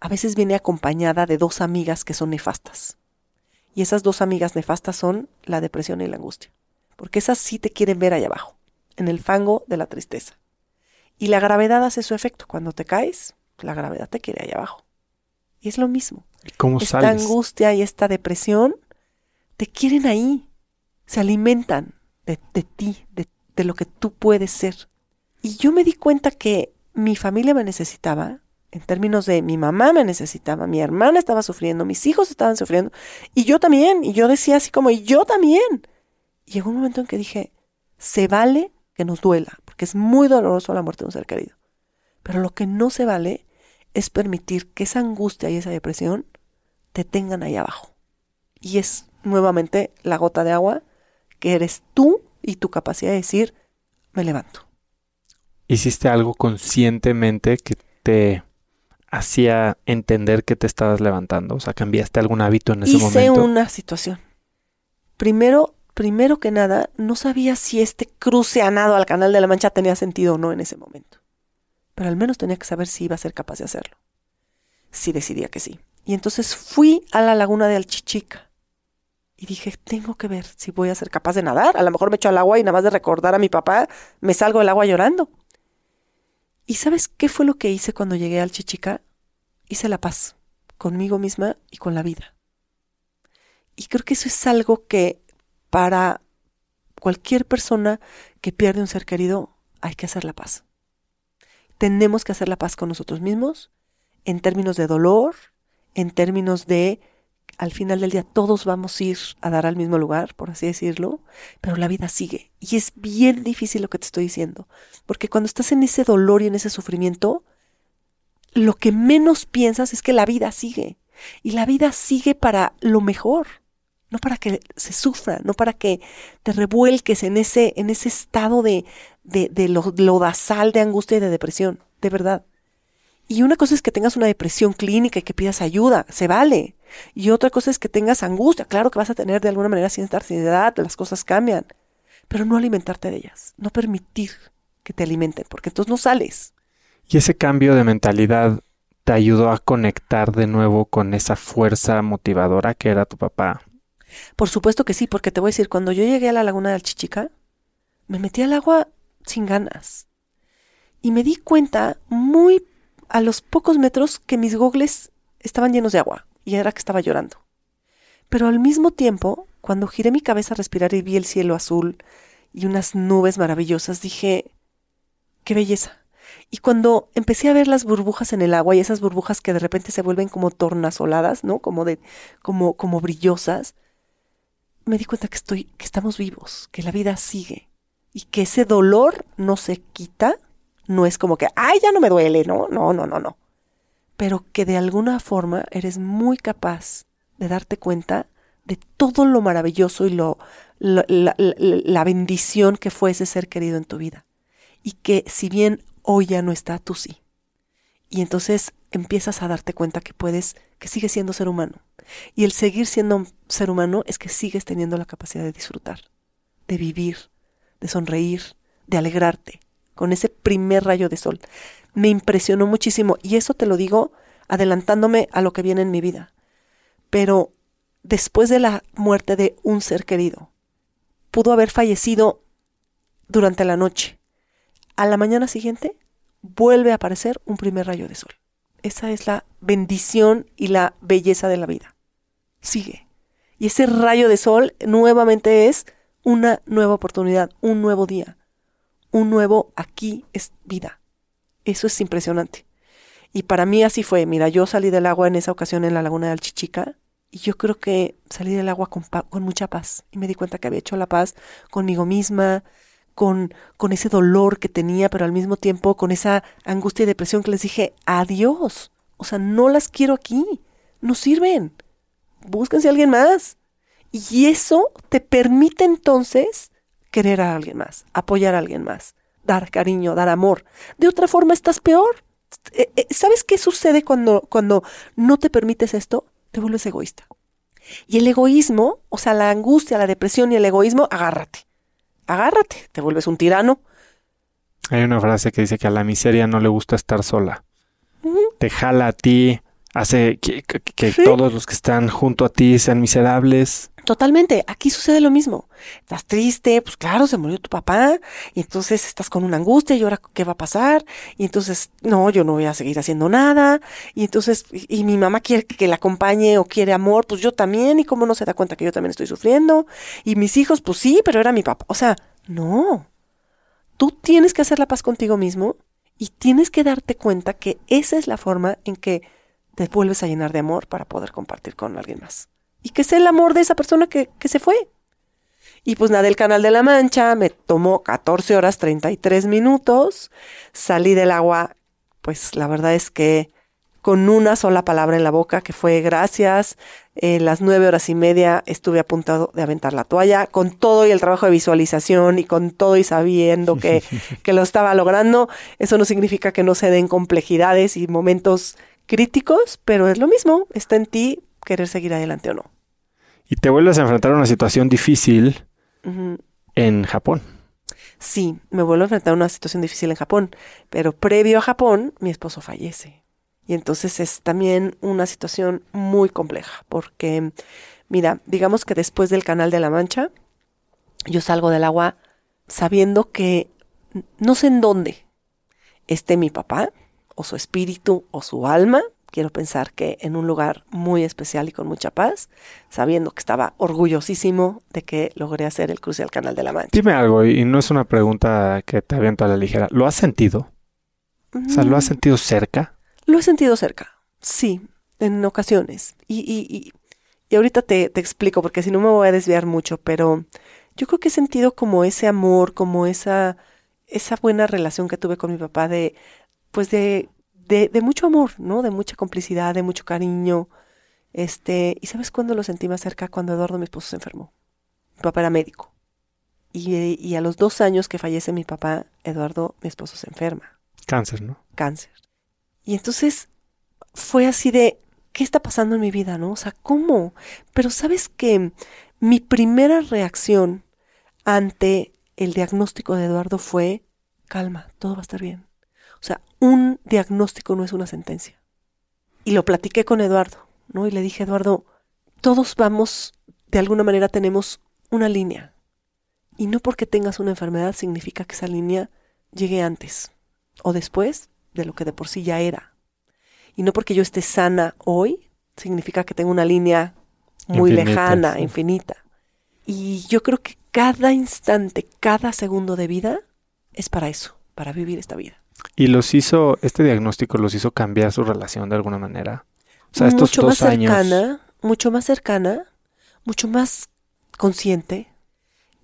a veces viene acompañada de dos amigas que son nefastas. Y esas dos amigas nefastas son la depresión y la angustia. Porque esas sí te quieren ver allá abajo, en el fango de la tristeza. Y la gravedad hace su efecto. Cuando te caes, la gravedad te quiere allá abajo. Y es lo mismo. cómo esta angustia y esta depresión te quieren ahí. Se alimentan de, ti, de lo que tú puedes ser. Y yo me di cuenta que mi familia me necesitaba, en términos de mi mamá me necesitaba, mi hermana estaba sufriendo, mis hijos estaban sufriendo, y yo también, y yo decía así como, y yo también. Y llegó un momento en que dije, se vale que nos duela, porque es muy doloroso la muerte de un ser querido. Pero lo que no se vale es permitir que esa angustia y esa depresión te tengan ahí abajo. Y es nuevamente la gota de agua que eres tú y tu capacidad de decir, me levanto. ¿Hiciste algo conscientemente que te hacía entender que te estabas levantando? O sea, ¿cambiaste algún hábito en ese momento? Hice una situación. Primero, primero que nada, no sabía si este cruce anado al Canal de la Mancha tenía sentido o no en ese momento. Pero al menos tenía que saber si iba a ser capaz de hacerlo. Si decidía que sí. Y entonces fui a la laguna de Alchichica. Y dije, tengo que ver si voy a ser capaz de nadar. A lo mejor me echo al agua y nada más de recordar a mi papá, me salgo del agua llorando. ¿Y sabes qué fue lo que hice cuando llegué al Chichica? Hice la paz conmigo misma y con la vida. Y creo que eso es algo que para cualquier persona que pierde un ser querido hay que hacer la paz. Tenemos que hacer la paz con nosotros mismos en términos de dolor, en términos de al final del día todos vamos a ir a dar al mismo lugar, por así decirlo, pero la vida sigue. Y es bien difícil lo que te estoy diciendo, porque cuando estás en ese dolor y en ese sufrimiento, lo que menos piensas es que la vida sigue. Y la vida sigue para lo mejor, no para que se sufra, no para que te revuelques en ese, en ese estado de, de, de lodazal de angustia y de depresión, de verdad. Y una cosa es que tengas una depresión clínica y que pidas ayuda, se vale. Y otra cosa es que tengas angustia. Claro que vas a tener de alguna manera cierta ansiedad, las cosas cambian. Pero no alimentarte de ellas, no permitir que te alimenten, porque entonces no sales. Y ese cambio de mentalidad te ayudó a conectar de nuevo con esa fuerza motivadora que era tu papá. Por supuesto que sí, porque te voy a decir, cuando yo llegué a la laguna del Chichica, me metí al agua sin ganas. Y me di cuenta muy a los pocos metros que mis gogles estaban llenos de agua y era que estaba llorando. Pero al mismo tiempo, cuando giré mi cabeza a respirar y vi el cielo azul y unas nubes maravillosas, dije, qué belleza. Y cuando empecé a ver las burbujas en el agua y esas burbujas que de repente se vuelven como tornasoladas, ¿no? Como de como como brillosas, me di cuenta que estoy que estamos vivos, que la vida sigue y que ese dolor no se quita no es como que, ay, ya no me duele, no, no, no, no, no. Pero que de alguna forma eres muy capaz de darte cuenta de todo lo maravilloso y lo, la, la bendición que fue ese ser querido en tu vida. Y que si bien hoy ya no está, tú sí. Y entonces empiezas a darte cuenta que puedes, que sigues siendo ser humano. Y el seguir siendo ser humano es que sigues teniendo la capacidad de disfrutar, de vivir, de sonreír, de alegrarte, con ese primer rayo de sol. Me impresionó muchísimo y eso te lo digo adelantándome a lo que viene en mi vida. Pero después de la muerte de un ser querido, pudo haber fallecido durante la noche. A la mañana siguiente vuelve a aparecer un primer rayo de sol. Esa es la bendición y la belleza de la vida. Sigue. Y ese rayo de sol nuevamente es una nueva oportunidad, un nuevo día un nuevo aquí es vida. Eso es impresionante. Y para mí así fue. Mira, yo salí del agua en esa ocasión en la laguna del Chichica y yo creo que salí del agua con, con mucha paz. Y me di cuenta que había hecho la paz conmigo misma, con, con ese dolor que tenía, pero al mismo tiempo con esa angustia y depresión que les dije, adiós. O sea, no las quiero aquí. No sirven. Búsquense a alguien más. Y eso te permite entonces querer a alguien más, apoyar a alguien más, dar cariño, dar amor. De otra forma estás peor. Eh, eh, ¿Sabes qué sucede cuando, cuando no te permites esto? Te vuelves egoísta. Y el egoísmo, o sea, la angustia, la depresión y el egoísmo, agárrate. Agárrate, te vuelves un tirano. Hay una frase que dice que a la miseria no le gusta estar sola. Te jala a ti, hace que, todos los que están junto a ti sean miserables. Totalmente, aquí sucede lo mismo. Estás triste, pues claro, se murió tu papá, y entonces estás con una angustia, y ahora qué va a pasar, y entonces, no, yo no voy a seguir haciendo nada, y entonces, y, mi mamá quiere que la acompañe o quiere amor, pues yo también, y cómo no se da cuenta que yo también estoy sufriendo, y mis hijos, pues sí, pero era mi papá. O sea, no. Tú tienes que hacer la paz contigo mismo y tienes que darte cuenta que esa es la forma en que te vuelves a llenar de amor para poder compartir con alguien más y que sea el amor de esa persona que, se fue. Y pues nada, el Canal de la Mancha me tomó 14 horas 33 minutos. Salí del agua, pues la verdad es que con una sola palabra en la boca, que fue gracias, eh, las nueve horas y media estuve a punto de aventar la toalla, con todo y el trabajo de visualización y con todo y sabiendo que, que lo estaba logrando. Eso no significa que no se den complejidades y momentos críticos, pero es lo mismo, está en ti querer seguir adelante o no. Y te vuelves a enfrentar a una situación difícil en Japón. Sí, me vuelvo a enfrentar a una situación difícil en Japón, pero previo a Japón, mi esposo fallece. Y entonces es también una situación muy compleja, porque, mira, digamos que después del Canal de la Mancha, yo salgo del agua sabiendo que no sé en dónde esté mi papá, o su espíritu, o su alma, quiero pensar que en un lugar muy especial y con mucha paz, sabiendo que estaba orgullosísimo de que logré hacer el cruce al Canal de la Mancha. Dime algo, y no es una pregunta que te aviento a la ligera. ¿Lo has sentido? O sea, ¿lo has mm. sentido cerca? Lo he sentido cerca, sí, en ocasiones. Y, y, y, ahorita te, te, explico, porque si no me voy a desviar mucho, pero yo creo que he sentido como ese amor, como esa, esa buena relación que tuve con mi papá de, pues de, de, de mucho amor, ¿no? De mucha complicidad, de mucho cariño. Este, ¿y sabes cuándo lo sentí más cerca? Cuando Eduardo, mi esposo, se enfermó. Mi papá era médico. Y, y a los dos años que fallece mi papá, Eduardo, mi esposo, se enferma. Cáncer, ¿no? Cáncer. Y entonces fue así de, ¿qué está pasando en mi vida, no? O sea, ¿cómo? Pero sabes que mi primera reacción ante el diagnóstico de Eduardo fue, calma, todo va a estar bien. O sea, un diagnóstico no es una sentencia. Y lo platiqué con Eduardo, ¿no? Y le dije, Eduardo, todos vamos, de alguna manera tenemos una línea. Y no porque tengas una enfermedad significa que esa línea llegue antes o después de lo que de por sí ya era. Y no porque yo esté sana hoy, significa que tengo una línea muy lejana, infinita. Y yo creo que cada instante, cada segundo de vida es para eso, para vivir esta vida. ¿Y los hizo, este diagnóstico los hizo cambiar su relación de alguna manera? O sea, estos mucho más cercana, mucho más cercana, mucho más consciente,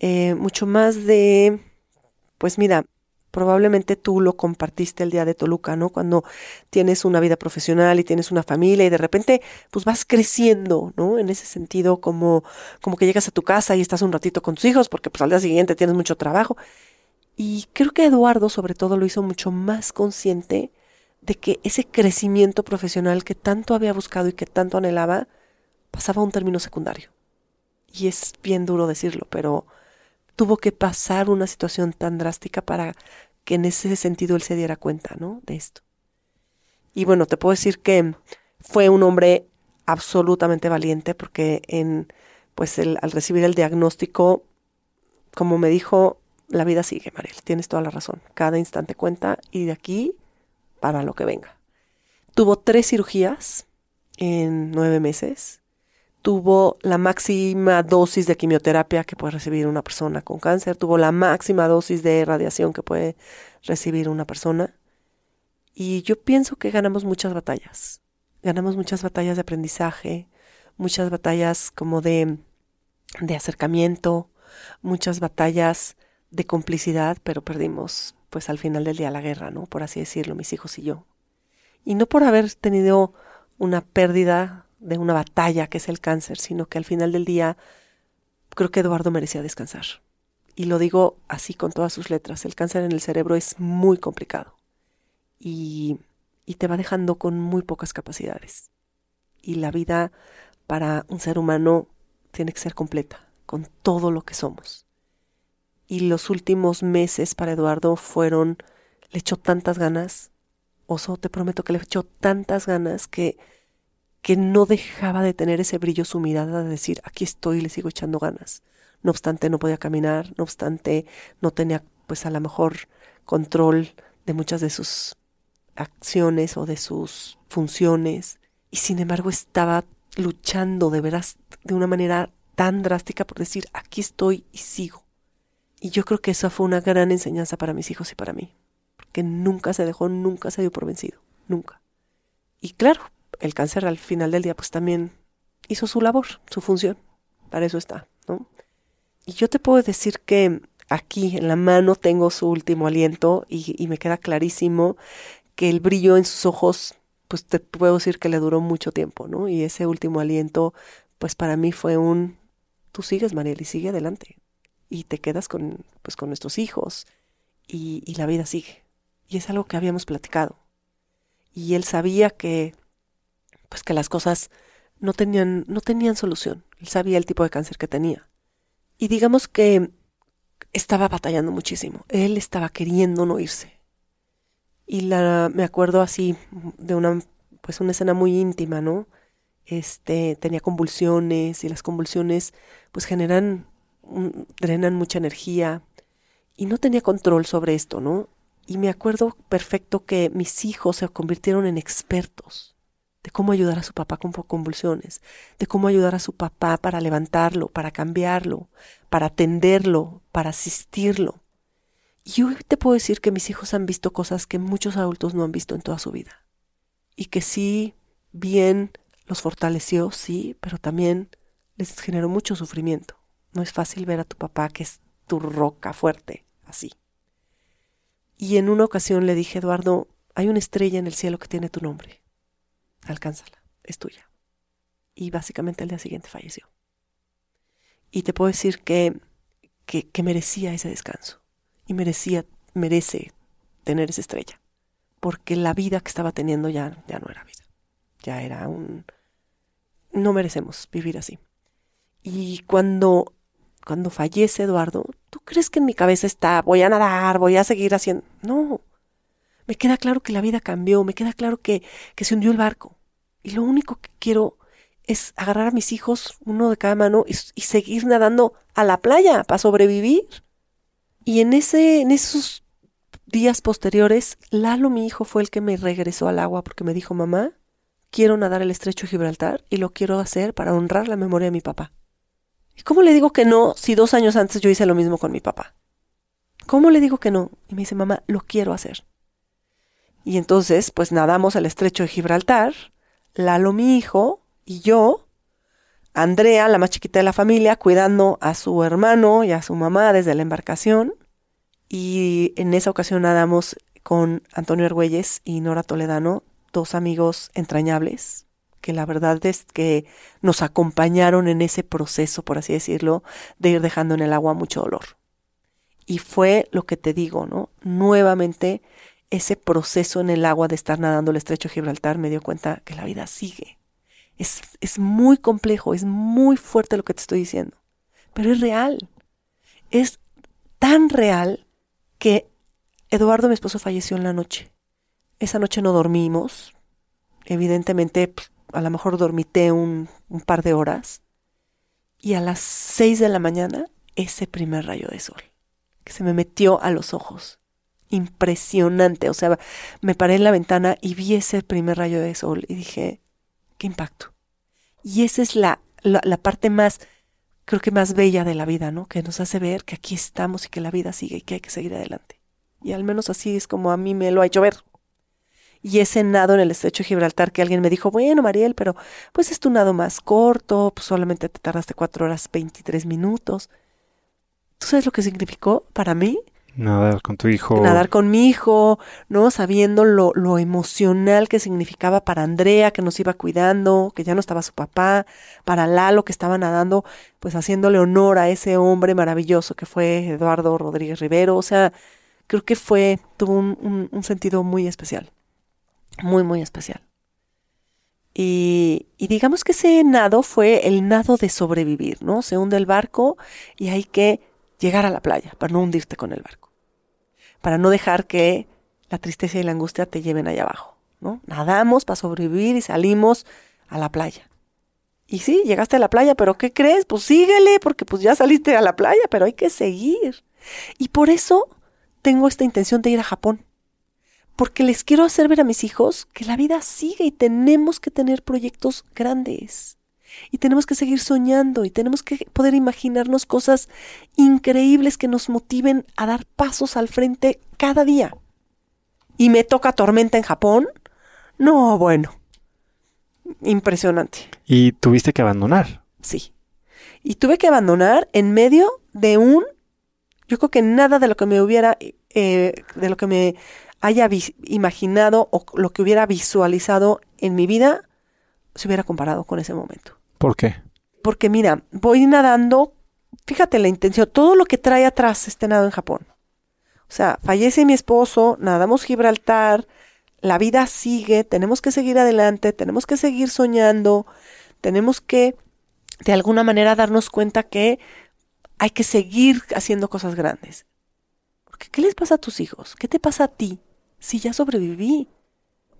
eh, mucho más de, pues mira, probablemente tú lo compartiste el día de Toluca, ¿no? Cuando tienes una vida profesional y tienes una familia y de repente pues vas creciendo, ¿no? En ese sentido como como que llegas a tu casa y estás un ratito con tus hijos porque pues al día siguiente tienes mucho trabajo. Y creo que Eduardo sobre todo lo hizo mucho más consciente de que ese crecimiento profesional que tanto había buscado y que tanto anhelaba pasaba a un término secundario. Y es bien duro decirlo, pero tuvo que pasar una situación tan drástica para que en ese sentido él se diera cuenta, ¿no? De esto. Y bueno, te puedo decir que fue un hombre absolutamente valiente porque en, pues al recibir el diagnóstico, como me dijo, la vida sigue, Mariel, tienes toda la razón. Cada instante cuenta y de aquí para lo que venga. Tuvo tres cirugías en nueve meses tuvo la máxima dosis de quimioterapia que puede recibir una persona con cáncer, tuvo la máxima dosis de radiación que puede recibir una persona. Y yo pienso que ganamos muchas batallas. Ganamos muchas batallas de aprendizaje, muchas batallas como de, de acercamiento, muchas batallas de complicidad, pero perdimos pues al final del día la guerra, ¿no? Por así decirlo, mis hijos y yo. Y no por haber tenido una pérdida de una batalla que es el cáncer, sino que al final del día creo que Eduardo merecía descansar. Y lo digo así con todas sus letras, el cáncer en el cerebro es muy complicado y, y te va dejando con muy pocas capacidades. Y la vida para un ser humano tiene que ser completa, con todo lo que somos. Y los últimos meses para Eduardo fueron, le echó tantas ganas, oso, te prometo que le echó tantas ganas que que no dejaba de tener ese brillo su mirada de decir, aquí estoy y le sigo echando ganas. No obstante, no podía caminar, no obstante, no tenía pues a lo mejor control de muchas de sus acciones o de sus funciones. Y sin embargo estaba luchando de veras de una manera tan drástica por decir, aquí estoy y sigo. Y yo creo que eso fue una gran enseñanza para mis hijos y para mí. Porque nunca se dejó, nunca se dio por vencido. Nunca. Y claro, el cáncer al final del día pues también hizo su labor, su función. Para eso está, ¿no? Y yo te puedo decir que aquí en la mano tengo su último aliento y, y me queda clarísimo que el brillo en sus ojos, pues te puedo decir que le duró mucho tiempo, ¿no? Y ese último aliento, pues para mí fue un, tú sigues, Mariel, y sigue adelante. Y te quedas con, pues, con nuestros hijos y, la vida sigue. Y es algo que habíamos platicado. Y él sabía que, pues que las cosas no tenían, no tenían solución. Él sabía el tipo de cáncer que tenía. Y digamos que estaba batallando muchísimo. Él estaba queriendo no irse. Y la, me acuerdo así de una, pues una escena muy íntima, ¿no? Este, tenía convulsiones y las convulsiones pues generan, drenan mucha energía y no tenía control sobre esto, ¿no? Y me acuerdo perfecto que mis hijos se convirtieron en expertos de cómo ayudar a su papá con convulsiones, de cómo ayudar a su papá para levantarlo, para cambiarlo, para atenderlo, para asistirlo. Y hoy te puedo decir que mis hijos han visto cosas que muchos adultos no han visto en toda su vida. Y que sí, bien, los fortaleció, sí, pero también les generó mucho sufrimiento. No es fácil ver a tu papá que es tu roca fuerte, así. Y en una ocasión le dije, Eduardo, hay una estrella en el cielo que tiene tu nombre alcánzala, es tuya. Y básicamente el día siguiente falleció. Y te puedo decir que, que, merecía ese descanso. Y merecía, merece tener esa estrella. Porque la vida que estaba teniendo ya, ya no era vida. Ya era un... No merecemos vivir así. Y cuando, cuando fallece Eduardo, ¿tú crees que en mi cabeza está, voy a nadar, voy a seguir haciendo? No, me queda claro que la vida cambió, me queda claro que, que se hundió el barco. Y lo único que quiero es agarrar a mis hijos, uno de cada mano, y, seguir nadando a la playa para sobrevivir. Y en, ese, en esos días posteriores, Lalo, mi hijo, fue el que me regresó al agua porque me dijo, mamá, quiero nadar el estrecho de Gibraltar y lo quiero hacer para honrar la memoria de mi papá. ¿Y cómo le digo que no si dos años antes yo hice lo mismo con mi papá? ¿Cómo le digo que no? Y me dice, mamá, lo quiero hacer. Y entonces, pues nadamos al estrecho de Gibraltar, Lalo, mi hijo, y yo, Andrea, la más chiquita de la familia, cuidando a su hermano y a su mamá desde la embarcación. Y en esa ocasión nadamos con Antonio Argüelles y Nora Toledano, dos amigos entrañables, que la verdad es que nos acompañaron en ese proceso, por así decirlo, de ir dejando en el agua mucho dolor. Y fue lo que te digo, ¿no? Nuevamente ese proceso en el agua de estar nadando el estrecho de Gibraltar me dio cuenta que la vida sigue. Es, es muy complejo, es muy fuerte lo que te estoy diciendo, pero es real. Es tan real que Eduardo, mi esposo, falleció en la noche. Esa noche no dormimos. Evidentemente, pues, a lo mejor dormité un, par de horas. Y a las seis de la mañana, ese primer rayo de sol que se me metió a los ojos impresionante. O sea, me paré en la ventana y vi ese primer rayo de sol y dije, qué impacto. Y esa es la, la, parte más, creo que más bella de la vida, ¿no? Que nos hace ver que aquí estamos y que la vida sigue y que hay que seguir adelante. Y al menos así es como a mí me lo ha hecho ver. Y ese nado en el estrecho de Gibraltar que alguien me dijo, bueno, Mariel, pero pues es tu nado más corto, pues solamente te tardaste cuatro horas 23 minutos. ¿Tú sabes lo que significó para mí? Nadar con tu hijo. Nadar con mi hijo, ¿no? Sabiendo lo, lo, emocional que significaba para Andrea, que nos iba cuidando, que ya no estaba su papá, para Lalo, que estaba nadando, pues haciéndole honor a ese hombre maravilloso que fue Eduardo Rodríguez Rivero. O sea, creo que fue, tuvo un, un, sentido muy especial. Muy, muy especial. Y, digamos que ese nado fue el nado de sobrevivir, ¿no? Se hunde el barco y hay que llegar a la playa para no hundirte con el barco para no dejar que la tristeza y la angustia te lleven allá abajo, ¿no? Nadamos para sobrevivir y salimos a la playa. Y sí, llegaste a la playa, pero ¿qué crees? Pues síguele, porque pues ya saliste a la playa, pero hay que seguir. Y por eso tengo esta intención de ir a Japón. Porque les quiero hacer ver a mis hijos que la vida sigue y tenemos que tener proyectos grandes. Y tenemos que seguir soñando y tenemos que poder imaginarnos cosas increíbles que nos motiven a dar pasos al frente cada día. ¿Y me toca tormenta en Japón? No, bueno. Impresionante. ¿Y tuviste que abandonar? Sí. Y tuve que abandonar en medio de un... Yo creo que nada de lo que me hubiera... Eh, de lo que me haya imaginado o lo que hubiera visualizado en mi vida se hubiera comparado con ese momento. ¿Por qué? porque mira, voy nadando, fíjate la intención, todo lo que trae atrás este nado en Japón. O sea, fallece mi esposo, nadamos Gibraltar, la vida sigue, tenemos que seguir adelante, tenemos que seguir soñando, tenemos que de alguna manera darnos cuenta que hay que seguir haciendo cosas grandes. Porque ¿qué les pasa a tus hijos? ¿Qué te pasa a ti? Si ya sobreviví,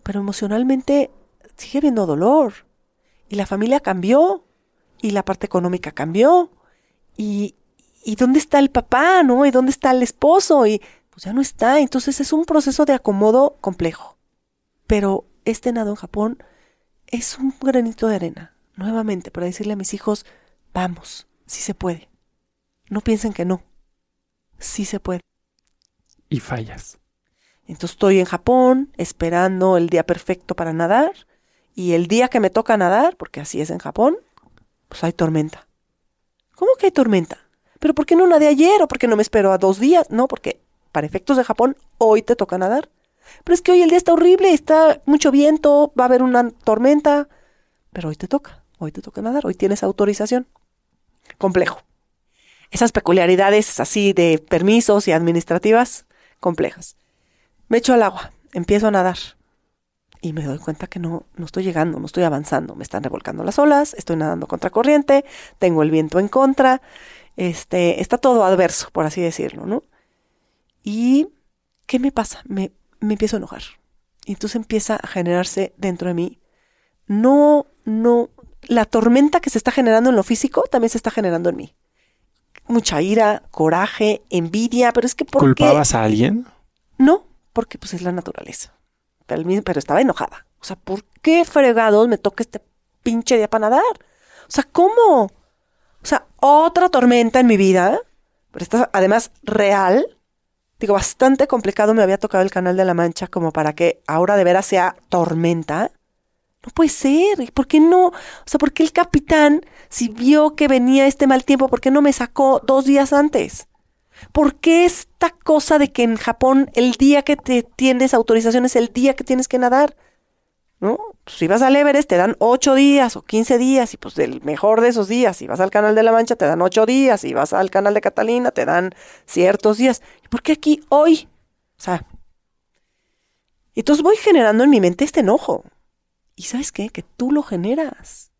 pero emocionalmente sigue habiendo dolor. Y la familia cambió, y la parte económica cambió, y, y dónde está el papá, ¿no? Y dónde está el esposo, y pues ya no está. Entonces es un proceso de acomodo complejo. Pero este nado en Japón es un granito de arena, nuevamente, para decirle a mis hijos, vamos, si se puede. No piensen que no. Sí se puede. Y fallas. Entonces estoy en Japón esperando el día perfecto para nadar y el día que me toca nadar, porque así es en Japón, pues hay tormenta. ¿Cómo que hay tormenta? ¿Pero por qué no nadé ayer o por qué no me espero a dos días? No, porque para efectos de Japón hoy te toca nadar. Pero es que hoy el día está horrible, está mucho viento, va a haber una tormenta. Pero hoy te toca, hoy te toca nadar, hoy tienes autorización. Complejo. Esas peculiaridades así de permisos y administrativas complejas. Me echo al agua, empiezo a nadar y me doy cuenta que no, no estoy llegando, no estoy avanzando. Me están revolcando las olas, estoy nadando contra corriente, tengo el viento en contra, este, está todo adverso, por así decirlo, ¿no? Y, ¿qué me pasa? Me, me empiezo a enojar. Y entonces empieza a generarse dentro de mí, no, no, la tormenta que se está generando en lo físico también se está generando en mí. Mucha ira, coraje, envidia, pero es que ¿por ¿Culpabas a alguien? No, porque pues es la naturaleza. Pero, estaba enojada. O sea, ¿por qué fregados me toca este pinche día para nadar? O sea, ¿cómo? O sea, otra tormenta en mi vida, pero esta además real. Digo, bastante complicado me había tocado el canal de la Mancha como para que ahora de veras sea tormenta. No puede ser. ¿Y por qué no? O sea, ¿por qué el capitán, si vio que venía este mal tiempo, por qué no me sacó dos días antes? ¿Por qué esta cosa de que en Japón el día que te tienes autorización es el día que tienes que nadar? ¿No? Pues si vas al Everest te dan ocho días o quince días y pues del mejor de esos días, si vas al Canal de la Mancha te dan ocho días, si vas al Canal de Catalina te dan ciertos días. ¿Y por qué aquí hoy? O sea, entonces voy generando en mi mente este enojo. ¿Y sabes qué? Que tú lo generas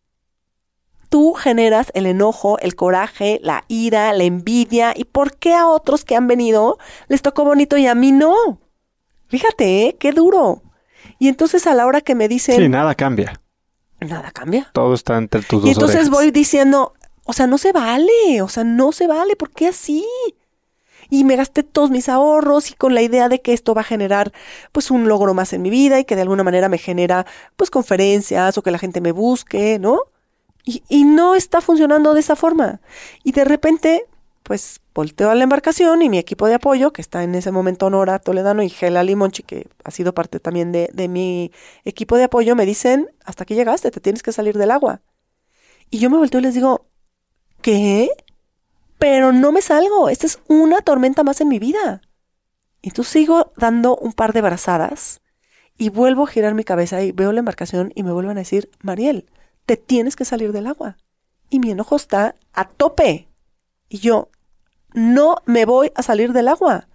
tú generas el enojo, el coraje, la ira, la envidia. ¿Y por qué a otros que han venido les tocó bonito y a mí no? Fíjate, ¿eh? qué duro. Y entonces a la hora que me dicen... Sí, nada cambia. Nada cambia. Todo está entre tus dos Y entonces voy diciendo, o sea, no se vale, o sea, no se vale, ¿por qué así? y me gasté todos mis ahorros y con la idea de que esto va a generar pues un logro más en mi vida y que de alguna manera me genera pues conferencias o que la gente me busque, ¿no? Y, no está funcionando de esa forma. Y de repente, pues volteo a la embarcación y mi equipo de apoyo, que está en ese momento Nora Toledano y Gela Limonchi, que ha sido parte también de, de mi equipo de apoyo, me dicen, hasta aquí llegaste, te tienes que salir del agua. Y yo me volteo y les digo, ¿qué? Pero no me salgo, esta es una tormenta más en mi vida. Y tú sigo dando un par de brazadas y vuelvo a girar mi cabeza y veo la embarcación y me vuelven a decir, Mariel, te tienes que salir del agua. Y mi enojo está a tope. Y yo, no me voy a salir del agua.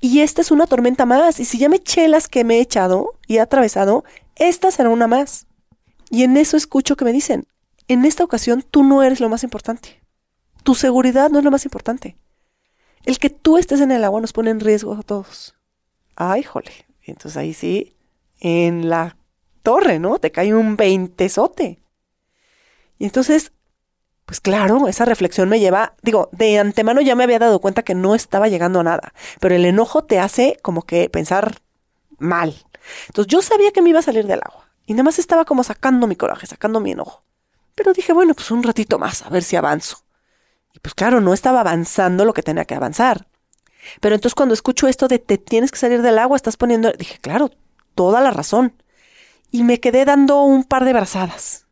Y esta es una tormenta más. Y si ya me eché las que me he echado y he atravesado, esta será una más. Y en eso escucho que me dicen, en esta ocasión tú no eres lo más importante. Tu seguridad no es lo más importante. El que tú estés en el agua nos pone en riesgo a todos. Ay, jole. Entonces ahí sí, en la torre, ¿no? Te cae un veintesote. Y entonces, pues claro, esa reflexión me lleva, digo, de antemano ya me había dado cuenta que no estaba llegando a nada, pero el enojo te hace como que pensar mal. Entonces yo sabía que me iba a salir del agua y nada más estaba como sacando mi coraje, sacando mi enojo. Pero dije, bueno, pues un ratito más, a ver si avanzo. Y pues claro, no estaba avanzando lo que tenía que avanzar. Pero entonces cuando escucho esto de te tienes que salir del agua, estás poniendo, dije, claro, toda la razón. Y me quedé dando un par de brazadas.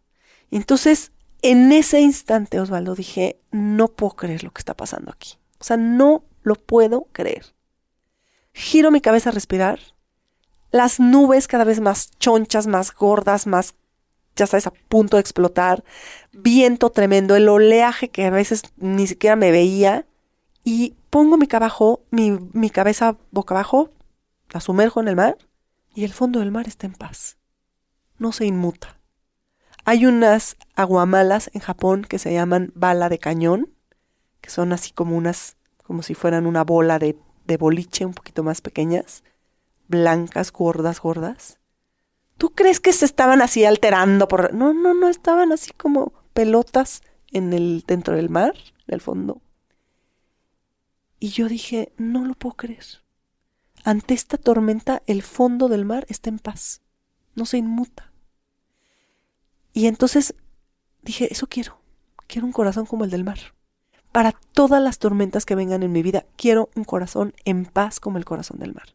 Entonces en ese instante, Osvaldo, dije, no puedo creer lo que está pasando aquí. O sea, no lo puedo creer. Giro mi cabeza a respirar. Las nubes cada vez más chonchas, más gordas, más ya sabes, a punto de explotar, viento tremendo, el oleaje que a veces ni siquiera me veía, y pongo mi, cabajo, mi, cabeza boca abajo, la sumerjo en el mar, y el fondo del mar está en paz. No se inmuta. Hay unas aguamalas en Japón que se llaman bala de cañón, que son así como unas, como si fueran una bola de, de boliche un poquito más pequeñas, blancas, gordas, gordas. ¿Tú crees que se estaban así alterando por.? No, no, no, estaban así como pelotas en el, dentro del mar, en el fondo. Y yo dije, no lo puedo creer. Ante esta tormenta, el fondo del mar está en paz, no se inmuta. Y entonces dije, eso quiero. Quiero un corazón como el del mar. Para todas las tormentas que vengan en mi vida, quiero un corazón en paz como el corazón del mar.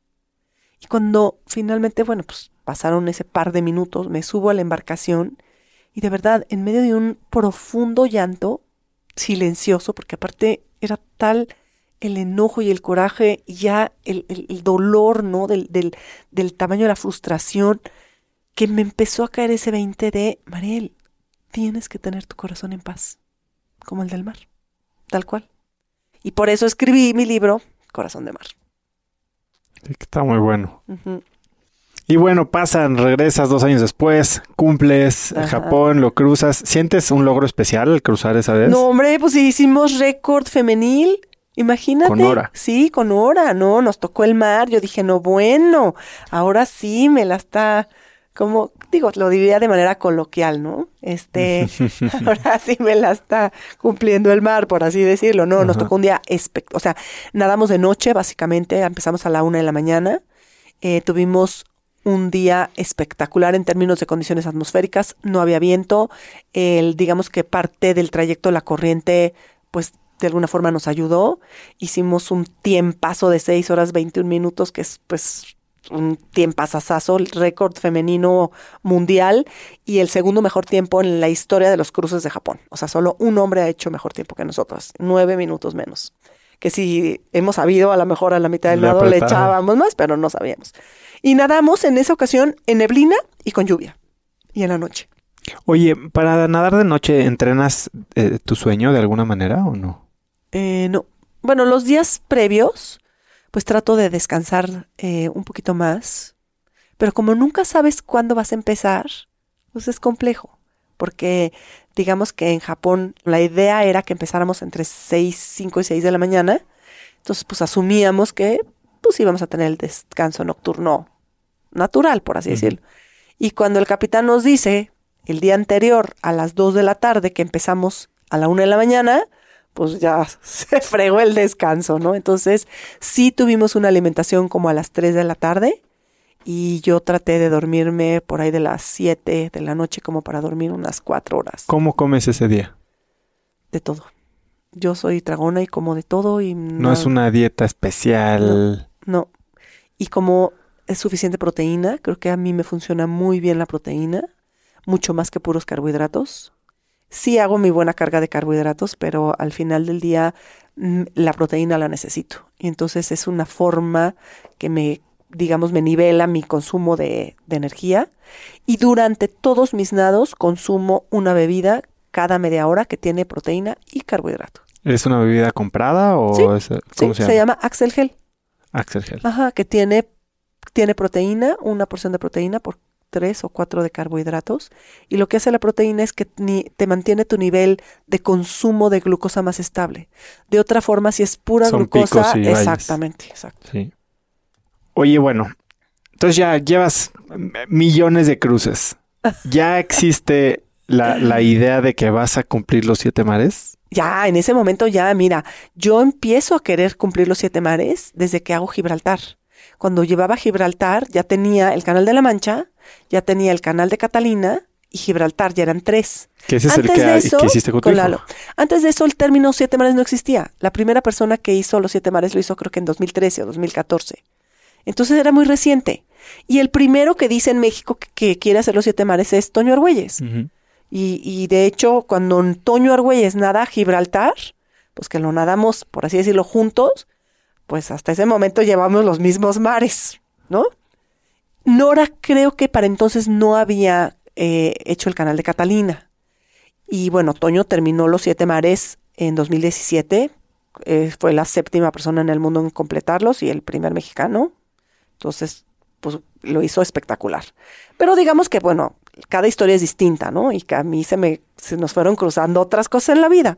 Y cuando finalmente, bueno, pues pasaron ese par de minutos, me subo a la embarcación y de verdad, en medio de un profundo llanto, silencioso, porque aparte era tal el enojo y el coraje, ya el, dolor, ¿no? Del, del, del tamaño de la frustración, que me empezó a caer ese 20 de, Mariel, tienes que tener tu corazón en paz, como el del mar, tal cual. Y por eso escribí mi libro, Corazón de Mar. Está muy bueno. Y bueno, pasan, regresas dos años después, cumples Japón, lo cruzas. ¿Sientes un logro especial al cruzar esa vez? No, hombre, pues hicimos récord femenil. Imagínate. Con hora. Sí, con hora, ¿no? Nos tocó el mar. Yo dije, no, bueno, ahora sí me la está como digo, lo diría de manera coloquial, ¿no? Este, ahora sí me la está cumpliendo el mar, por así decirlo, ¿no? Nos tocó un día espectacular, o sea, nadamos de noche, básicamente, empezamos a la una de la mañana, eh, tuvimos un día espectacular en términos de condiciones atmosféricas, no había viento, el, digamos que parte del trayecto, la corriente, pues de alguna forma nos ayudó, hicimos un tiempazo de 6 horas 21 minutos, que es pues un tiempazazazo, el récord femenino mundial y el segundo mejor tiempo en la historia de los cruces de Japón. O sea, solo un hombre ha hecho mejor tiempo que nosotros, nueve minutos menos. Que si hemos sabido, a lo mejor a la mitad del nado le echábamos más, pero no sabíamos. Y nadamos en esa ocasión en neblina y con lluvia. Y en la noche. Oye, ¿para nadar de noche entrenas eh, tu sueño de alguna manera o no? Eh, no. Bueno, los días previos pues trato de descansar eh, un poquito más. Pero como nunca sabes cuándo vas a empezar, pues es complejo. Porque digamos que en Japón la idea era que empezáramos entre 6, 5 y 6 de la mañana. Entonces pues asumíamos que pues íbamos a tener el descanso nocturno natural, por así decirlo. Y cuando el capitán nos dice el día anterior a las 2 de la tarde que empezamos a la 1 de la mañana, pues ya se fregó el descanso, ¿no? Entonces sí tuvimos una alimentación como a las 3 de la tarde y yo traté de dormirme por ahí de las 7 de la noche como para dormir unas 4 horas. ¿Cómo comes ese día? De todo. Yo soy dragona y como de todo y... No, es una dieta especial. no. Y como es suficiente proteína, creo que a mí me funciona muy bien la proteína, mucho más que puros carbohidratos sí hago mi buena carga de carbohidratos, pero al final del día mm, la proteína la necesito. Y entonces es una forma que me, digamos, me nivela mi consumo de, energía. Y durante todos mis nados consumo una bebida cada media hora que tiene proteína y carbohidrato. ¿Es una bebida comprada o sí, ¿cómo se, llama? se llama Axel Gel. Axel Gel. Ajá, que tiene, tiene proteína, una porción de proteína por tres o cuatro de carbohidratos y lo que hace la proteína es que te mantiene tu nivel de consumo de glucosa más estable. De otra forma, si es pura glucosa, exactamente, exacto. Oye, bueno, entonces ya llevas millones de cruces. ¿Ya existe la, la idea de que vas a cumplir los siete mares? Ya, en ese momento ya, mira, yo empiezo a querer cumplir los siete mares desde que hago Gibraltar. Cuando llevaba Gibraltar ya tenía el Canal de la Mancha, ya tenía el canal de Catalina y Gibraltar, ya eran tres. ¿Qué es el que, hiciste con, Antes de eso, el término siete mares no existía. La primera persona que hizo los siete mares lo hizo creo que en 2013 o 2014. Entonces era muy reciente. Y el primero que dice en México que, quiere hacer los siete mares es Toño Argüelles. y, y, de hecho, cuando Toño Argüelles nada Gibraltar, pues que lo nadamos, por así decirlo, juntos, pues hasta ese momento llevamos los mismos mares, ¿no? Nora creo que para entonces no había eh, hecho el canal de Catalina. Y bueno, Toño terminó los siete mares en 2017. Eh, fue la séptima persona en el mundo en completarlos y el primer mexicano. Entonces, pues lo hizo espectacular. Pero digamos que, bueno, cada historia es distinta, ¿no? Y que a mí se me se nos fueron cruzando otras cosas en la vida.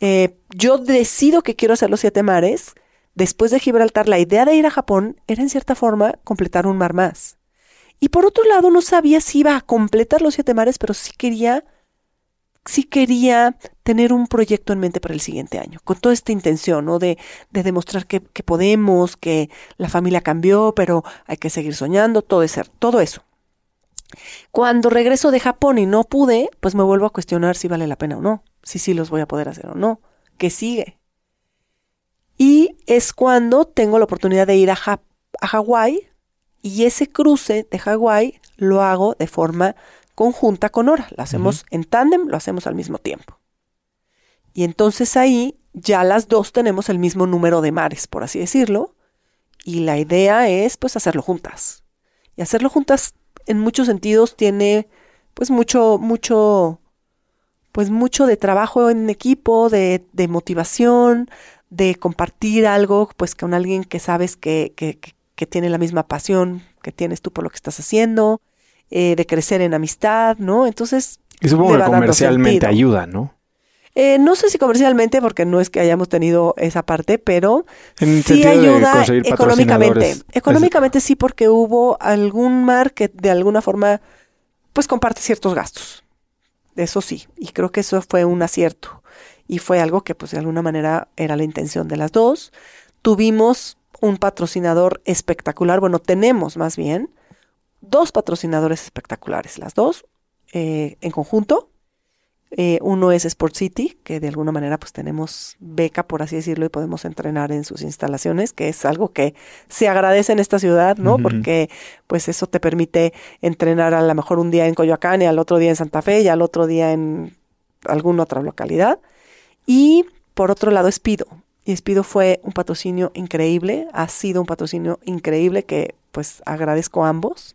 Eh, yo decido que quiero hacer los siete mares. Después de Gibraltar, la idea de ir a Japón era en cierta forma completar un mar más. Y por otro lado, no sabía si iba a completar los siete mares, pero sí quería, sí quería tener un proyecto en mente para el siguiente año, con toda esta intención, ¿no? De, de demostrar que, que, podemos, que la familia cambió, pero hay que seguir soñando, todo, todo eso. Cuando regreso de Japón y no pude, pues me vuelvo a cuestionar si vale la pena o no, si sí los voy a poder hacer o no, qué sigue. Y es cuando tengo la oportunidad de ir a, ja a Hawái y ese cruce de Hawái lo hago de forma conjunta con Hora. Lo hacemos en tándem, lo hacemos al mismo tiempo. Y entonces ahí ya las dos tenemos el mismo número de mares, por así decirlo. Y la idea es pues hacerlo juntas. Y hacerlo juntas en muchos sentidos tiene pues mucho, mucho, pues mucho de trabajo en equipo, de, de motivación, de compartir algo pues con alguien que sabes que, que, que tiene la misma pasión que tienes tú por lo que estás haciendo, eh, de crecer en amistad, ¿no? Entonces... Y supongo que comercialmente ayuda, ¿no? Eh, no sé si comercialmente, porque no es que hayamos tenido esa parte, pero sí ayuda económicamente. Económicamente sí, porque hubo algún mar que de alguna forma, pues comparte ciertos gastos. Eso sí, y creo que eso fue un acierto. Y fue algo que, pues, de alguna manera era la intención de las dos. Tuvimos un patrocinador espectacular, bueno, tenemos más bien dos patrocinadores espectaculares, las dos eh, en conjunto. Eh, uno es Sport City, que de alguna manera pues tenemos beca, por así decirlo, y podemos entrenar en sus instalaciones, que es algo que se agradece en esta ciudad, ¿no? Porque pues eso te permite entrenar a lo mejor un día en Coyoacán y al otro día en Santa Fe y al otro día en alguna otra localidad. Y por otro lado, Espido. Y Espido fue un patrocinio increíble, ha sido un patrocinio increíble que pues agradezco a ambos.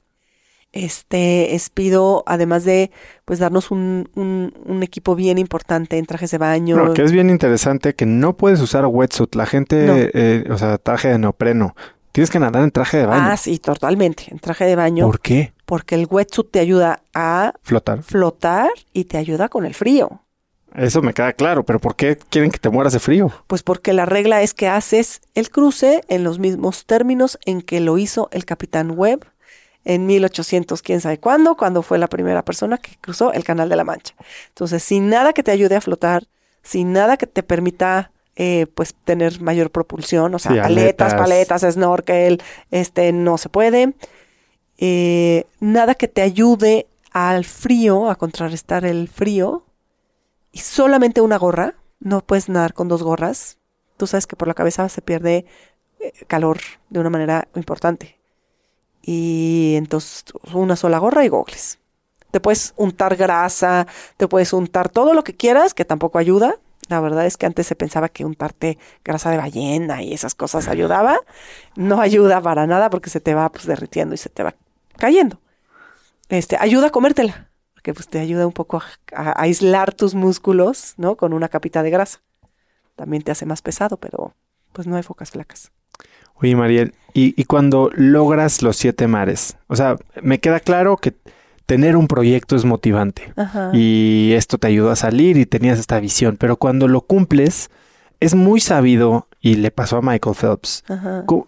Este Espido, además de pues darnos un, un, equipo bien importante en trajes de baño. No, que es bien interesante que no puedes usar wetsuit. La gente, eh, o sea, traje de neopreno. Tienes que nadar en traje de baño. Ah, sí, totalmente, en traje de baño. ¿Por qué? Porque el wetsuit te ayuda a flotar. Flotar y te ayuda con el frío. Eso me queda claro, pero ¿por qué quieren que te mueras de frío? Pues porque la regla es que haces el cruce en los mismos términos en que lo hizo el capitán Webb en 1800, quién sabe cuándo, cuando fue la primera persona que cruzó el Canal de la Mancha. Entonces, sin nada que te ayude a flotar, sin nada que te permita eh, pues tener mayor propulsión, o sea, aletas, paletas, snorkel, este no se puede. Eh, nada que te ayude al frío, a contrarrestar el frío, y solamente una gorra, no puedes nadar con dos gorras. Tú sabes que por la cabeza se pierde eh, calor de una manera importante. Y entonces una sola gorra y gogles. Te puedes untar grasa, te puedes untar todo lo que quieras, que tampoco ayuda. La verdad es que antes se pensaba que untarte grasa de ballena y esas cosas ayudaba. No ayuda para nada porque se te va pues, derritiendo y se te va cayendo. Este, ayuda a comértela que pues te ayuda un poco a, aislar tus músculos, ¿no? Con una capita de grasa. También te hace más pesado, pero pues no hay focas flacas. Oye, Mariel, ¿y, y cuando logras los siete mares? O sea, me queda claro que tener un proyecto es motivante y esto te ayudó a salir y tenías esta visión, pero cuando lo cumples, es muy sabido y le pasó a Michael Phelps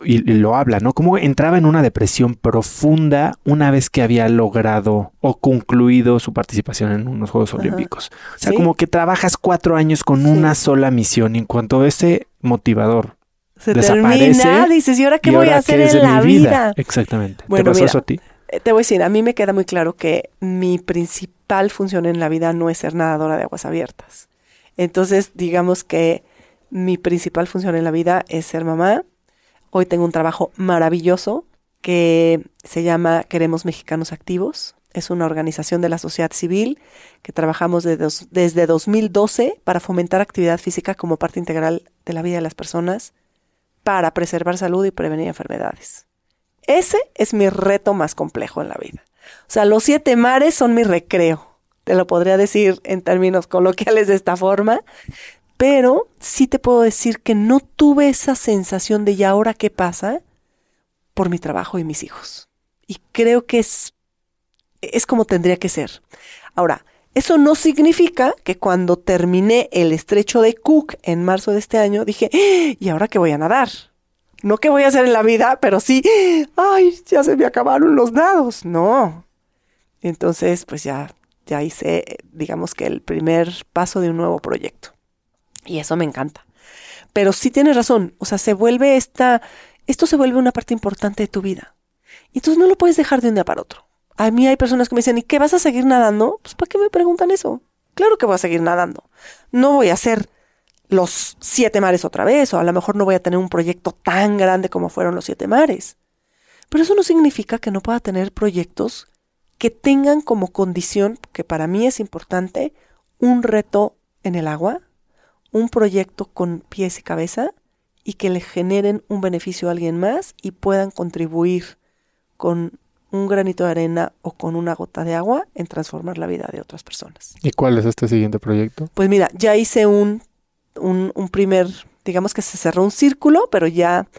y, lo habla, ¿no? Cómo entraba en una depresión profunda una vez que había logrado o concluido su participación en unos Juegos Olímpicos. O sea, como que trabajas cuatro años con una sola misión y en cuanto ese motivador se desaparece, termina, dices, ¿y ahora qué voy a hacer en la vida? Exactamente. Bueno, ¿Te pasó eso a ti? Eh, te voy a decir, a mí me queda muy claro que mi principal función en la vida no es ser nadadora de aguas abiertas. Entonces, digamos que mi principal función en la vida es ser mamá. Hoy tengo un trabajo maravilloso que se llama Queremos Mexicanos Activos. Es una organización de la sociedad civil que trabajamos desde 2012 para fomentar actividad física como parte integral de la vida de las personas para preservar salud y prevenir enfermedades. Ese es mi reto más complejo en la vida. O sea, los siete mares son mi recreo. Te lo podría decir en términos coloquiales de esta forma. Pero sí te puedo decir que no tuve esa sensación de ¿y ahora qué pasa? por mi trabajo y mis hijos. Y creo que es, es como tendría que ser. Ahora, eso no significa que cuando terminé el estrecho de Cook en marzo de este año, dije, ¡Ah! ¿y ahora qué voy a nadar? No qué voy a hacer en la vida, pero sí, ay, ya se me acabaron los nados. No. Entonces, pues ya, ya hice, digamos que el primer paso de un nuevo proyecto. Y eso me encanta. Pero sí tienes razón, o sea, se vuelve esta, esto se vuelve una parte importante de tu vida. Y entonces no lo puedes dejar de un día para otro. A mí hay personas que me dicen, ¿y qué vas a seguir nadando? Pues ¿para qué me preguntan eso? Claro que voy a seguir nadando. No voy a hacer los siete mares otra vez, o a lo mejor no voy a tener un proyecto tan grande como fueron los siete mares. Pero eso no significa que no pueda tener proyectos que tengan como condición, que para mí es importante, un reto en el agua, un proyecto con pies y cabeza y que le generen un beneficio a alguien más y puedan contribuir con un granito de arena o con una gota de agua en transformar la vida de otras personas. ¿Y cuál es este siguiente proyecto? Pues mira, ya hice un, un, primer, digamos que se cerró un círculo, pero ya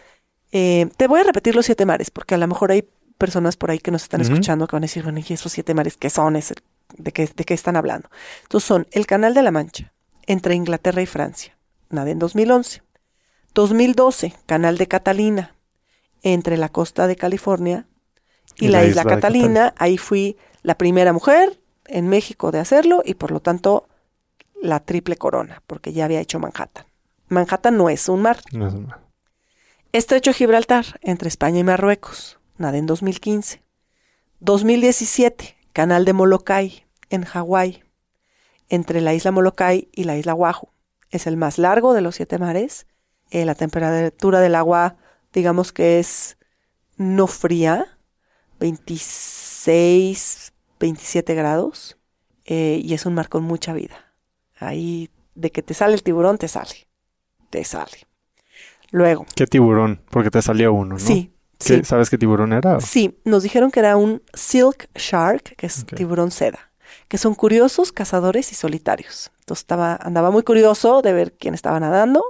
eh, te voy a repetir los siete mares, porque a lo mejor hay personas por ahí que nos están escuchando que van a decir, bueno, ¿y esos siete mares qué son? ¿De qué, ¿De qué están hablando? Entonces son el Canal de la Mancha, entre Inglaterra y Francia, nada en 2011. 2012, Canal de Catalina, entre la costa de California y, la, isla, Catalina. Ahí fui la primera mujer en México de hacerlo y por lo tanto la triple corona, porque ya había hecho Manhattan. Manhattan no es un mar. No es un mar. Estrecho Gibraltar, entre España y Marruecos, nada en 2015. 2017, Canal de Molokai, en Hawái, entre la isla Molokai y la isla Oahu. Es el más largo de los siete mares. Eh, la temperatura del agua, digamos que es no fría, 26, 27 grados eh, y es un mar con mucha vida. Ahí de que te sale el tiburón, te sale. Te sale. Luego. ¿Qué tiburón? Porque te salió uno, ¿no? Sí. ¿Sabes qué tiburón era? Sí, nos dijeron que era un silk shark, que es tiburón seda, que son curiosos, cazadores y solitarios. Entonces estaba, andaba muy curioso de ver quién estaba nadando.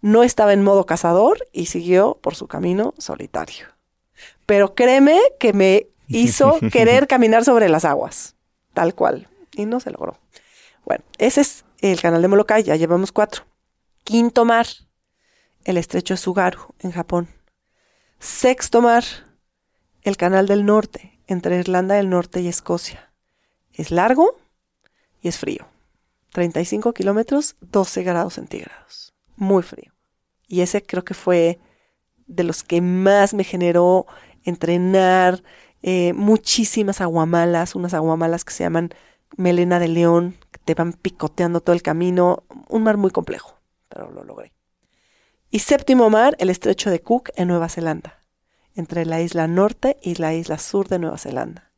No estaba en modo cazador y siguió por su camino solitario pero créeme que me hizo querer caminar sobre las aguas, tal cual, y no se logró. Bueno, ese es el canal de Molokai, ya llevamos cuatro. Quinto mar, el estrecho de Sugaru, en Japón. Sexto mar, el canal del norte, entre Irlanda del Norte y Escocia. Es largo y es frío. 35 kilómetros, 12 grados centígrados. Muy frío. Y ese creo que fue de los que más me generó entrenar, eh, muchísimas aguamalas, unas aguamalas que se llaman melena de león, que te van picoteando todo el camino, un mar muy complejo, pero lo logré. Y séptimo mar, el estrecho de Cook en Nueva Zelanda, entre la isla norte y la isla sur de Nueva Zelanda,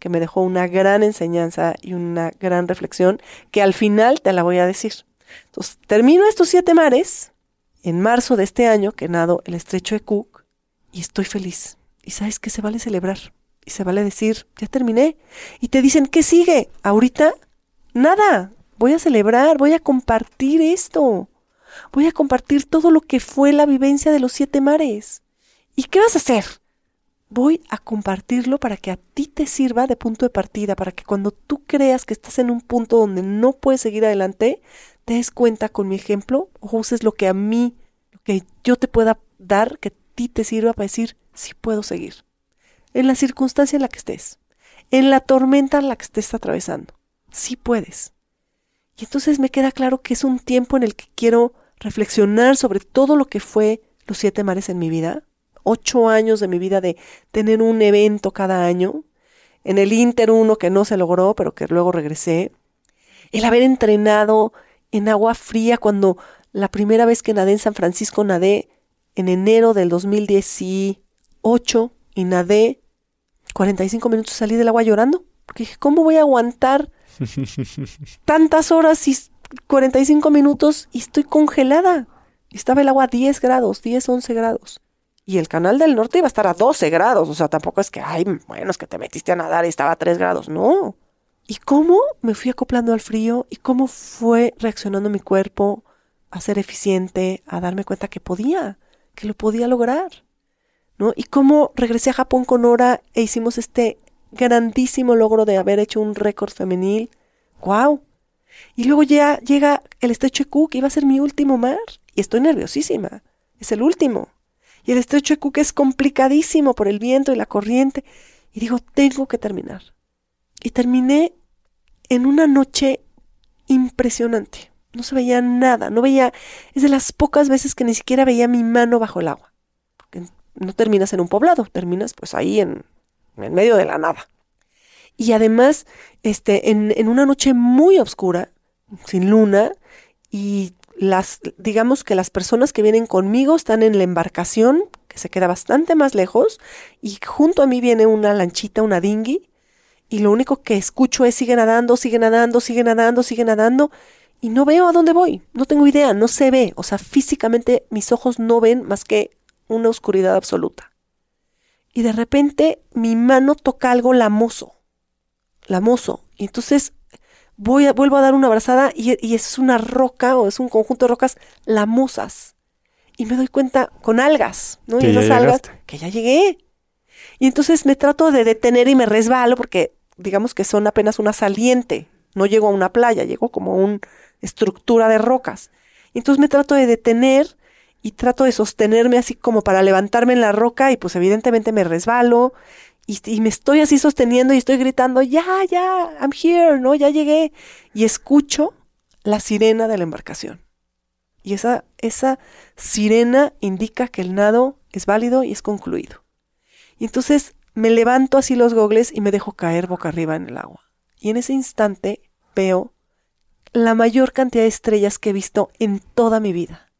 que me dejó una gran enseñanza y una gran reflexión que al final te la voy a decir. Entonces, termino estos siete mares en marzo de este año que nado el estrecho de Cook y estoy feliz. Y sabes que se vale celebrar. Y se vale decir, ya terminé. Y te dicen, ¿qué sigue? ¿Ahorita? Nada. Voy a celebrar, voy a compartir esto. Voy a compartir todo lo que fue la vivencia de los siete mares. ¿Y qué vas a hacer? Voy a compartirlo para que a ti te sirva de punto de partida, para que cuando tú creas que estás en un punto donde no puedes seguir adelante, te des cuenta con mi ejemplo o uses lo que a mí, lo que yo te pueda dar, que a ti te sirva para decir, sí puedo seguir. En la circunstancia en la que estés, en la tormenta en la que estés atravesando, sí puedes. Y entonces me queda claro que es un tiempo en el que quiero reflexionar sobre todo lo que fue los siete mares en mi vida, ocho años de mi vida de tener un evento cada año, en el Inter uno que no se logró, pero que luego regresé, el haber entrenado en agua fría cuando la primera vez que nadé en San Francisco nadé en enero del 2010 8 y nadé 45 minutos salí del agua llorando. Porque dije, ¿cómo voy a aguantar tantas horas y 45 minutos y estoy congelada? Estaba el agua a 10 grados, 10, 11 grados. Y el canal del norte iba a estar a 12 grados. O sea, tampoco es que, ay, bueno, es que te metiste a nadar y estaba a 3 grados. No. ¿Y cómo me fui acoplando al frío? ¿Y cómo fue reaccionando mi cuerpo a ser eficiente, a darme cuenta que podía, que lo podía lograr? ¿No? Y cómo regresé a Japón con Nora e hicimos este grandísimo logro de haber hecho un récord femenil. ¡Guau! Y luego ya llega el estrecho Cook, iba a ser mi último mar. Y estoy nerviosísima. Es el último. El estrecho de Cook es complicadísimo por el viento y la corriente. Y digo, tengo que terminar. Y terminé en una noche impresionante. No se veía nada, no veía, es de las pocas veces que ni siquiera veía mi mano bajo el agua. No terminas en un poblado, terminas pues ahí en, en medio de la nada. Y además, este, en, en una noche muy oscura, sin luna, y las, digamos que las personas que vienen conmigo están en la embarcación, que se queda bastante más lejos, y junto a mí viene una lanchita, una dinghy, y lo único que escucho es sigue nadando, sigue nadando, sigue nadando, sigue nadando, y no veo a dónde voy, no tengo idea, no se ve, o sea, físicamente mis ojos no ven más que una oscuridad absoluta. Y de repente mi mano toca algo lamoso, lamoso, y entonces voy a, vuelvo a dar una abrazada y, es una roca o es un conjunto de rocas lamosas. Y me doy cuenta con algas, ¿no? y esas algas que ya llegué. Y entonces me trato de detener y me resbalo porque digamos que son apenas una saliente. No llego a una playa, llego como a una estructura de rocas. Y entonces me trato de detener y trato de sostenerme así como para levantarme en la roca y pues evidentemente me resbalo y, me estoy así sosteniendo y estoy gritando, ya, ya, I'm here, ¿no? Ya llegué. Y escucho la sirena de la embarcación. Y esa, esa sirena indica que el nado es válido y es concluido. Y entonces me levanto así los gogles y me dejo caer boca arriba en el agua. Y en ese instante veo la mayor cantidad de estrellas que he visto en toda mi vida.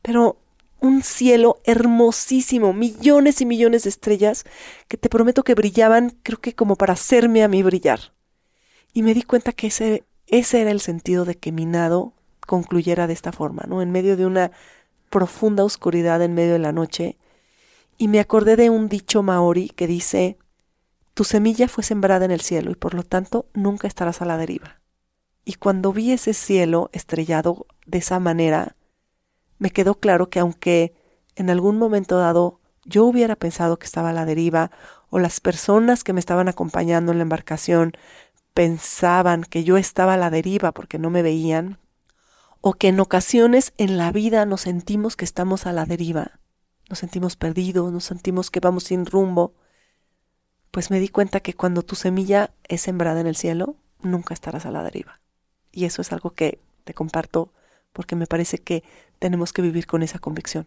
Pero un cielo hermosísimo, millones y millones de estrellas que te prometo que brillaban, creo que como para hacerme a mí brillar. Y me di cuenta que ese, ese era el sentido de que mi nado concluyera de esta forma, ¿no? En medio de una profunda oscuridad en medio de la noche. Y me acordé de un dicho maori que dice, tu semilla fue sembrada en el cielo y por lo tanto nunca estarás a la deriva. Y cuando vi ese cielo estrellado de esa manera, me quedó claro que aunque en algún momento dado yo hubiera pensado que estaba a la deriva o las personas que me estaban acompañando en la embarcación pensaban que yo estaba a la deriva porque no me veían, o que en ocasiones en la vida nos sentimos que estamos a la deriva, nos sentimos perdidos, nos sentimos que vamos sin rumbo, pues me di cuenta que cuando tu semilla es sembrada en el cielo, nunca estarás a la deriva. Y eso es algo que te comparto porque me parece que tenemos que vivir con esa convicción.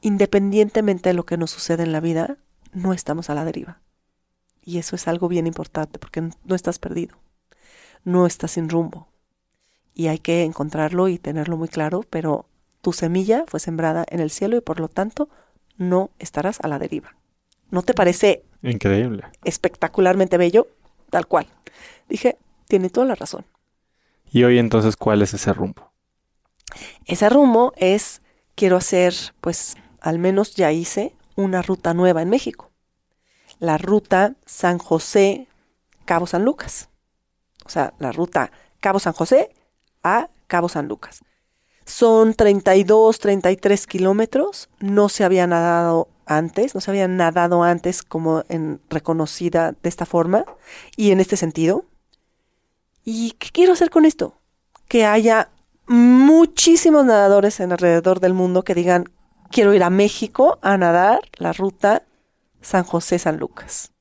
Independientemente de lo que nos sucede en la vida, no estamos a la deriva. Y eso es algo bien importante porque no estás perdido, no estás sin rumbo. Y hay que encontrarlo y tenerlo muy claro, pero tu semilla fue sembrada en el cielo y por lo tanto no estarás a la deriva. ¿No te parece increíble? Espectacularmente bello, tal cual. Dije, tiene toda la razón. ¿Y hoy entonces cuál es ese rumbo? Ese rumbo es, quiero hacer, pues al menos ya hice una ruta nueva en México. La ruta San José, Cabo San Lucas. O sea, la ruta Cabo San José a Cabo San Lucas. Son 32, 33 kilómetros. No se había nadado antes, no se había nadado antes como en reconocida de esta forma y en este sentido. ¿Y qué quiero hacer con esto? Que haya muchísimos nadadores en alrededor del mundo que digan, quiero ir a México a nadar la ruta San José-San Lucas.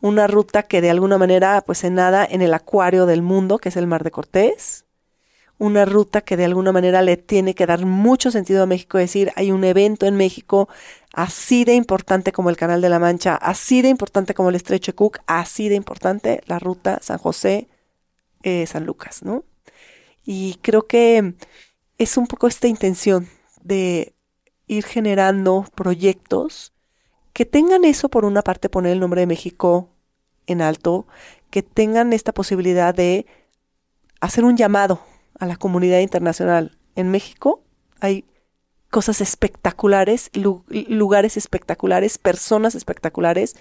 Una ruta que de alguna manera pues se nada en el acuario del mundo, que es el Mar de Cortés. Una ruta que de alguna manera le tiene que dar mucho sentido a México, decir, hay un evento en México así de importante como el Canal de la Mancha, así de importante como el Estrecho Cook, así de importante la ruta San José-San eh, Lucas, ¿no? Y creo que es un poco esta intención de ir generando proyectos que tengan eso, por una parte, poner el nombre de México en alto, que tengan esta posibilidad de hacer un llamado a la comunidad internacional. En México hay cosas espectaculares, lugares espectaculares, personas espectaculares,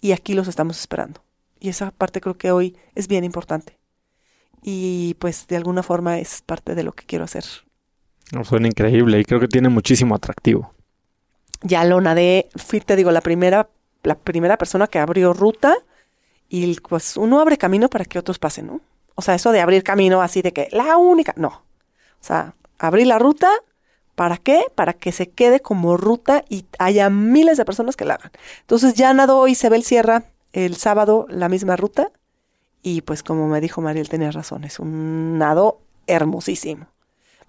y aquí los estamos esperando. Y esa parte creo que hoy es bien importante. Y pues de alguna forma es parte de lo que quiero hacer. suena increíble y creo que tiene muchísimo atractivo. Ya lo nadé, fui, te digo, la primera, la primera persona que abrió ruta y pues uno abre camino para que otros pasen, ¿no? O sea, eso de abrir camino así de que la única, no. O sea, abrí la ruta, ¿para qué? Para que se quede como ruta y haya miles de personas que la hagan. Entonces ya nadó Isabel Sierra el sábado la misma ruta y pues como me dijo Mariel, tenía razón, es un nado hermosísimo.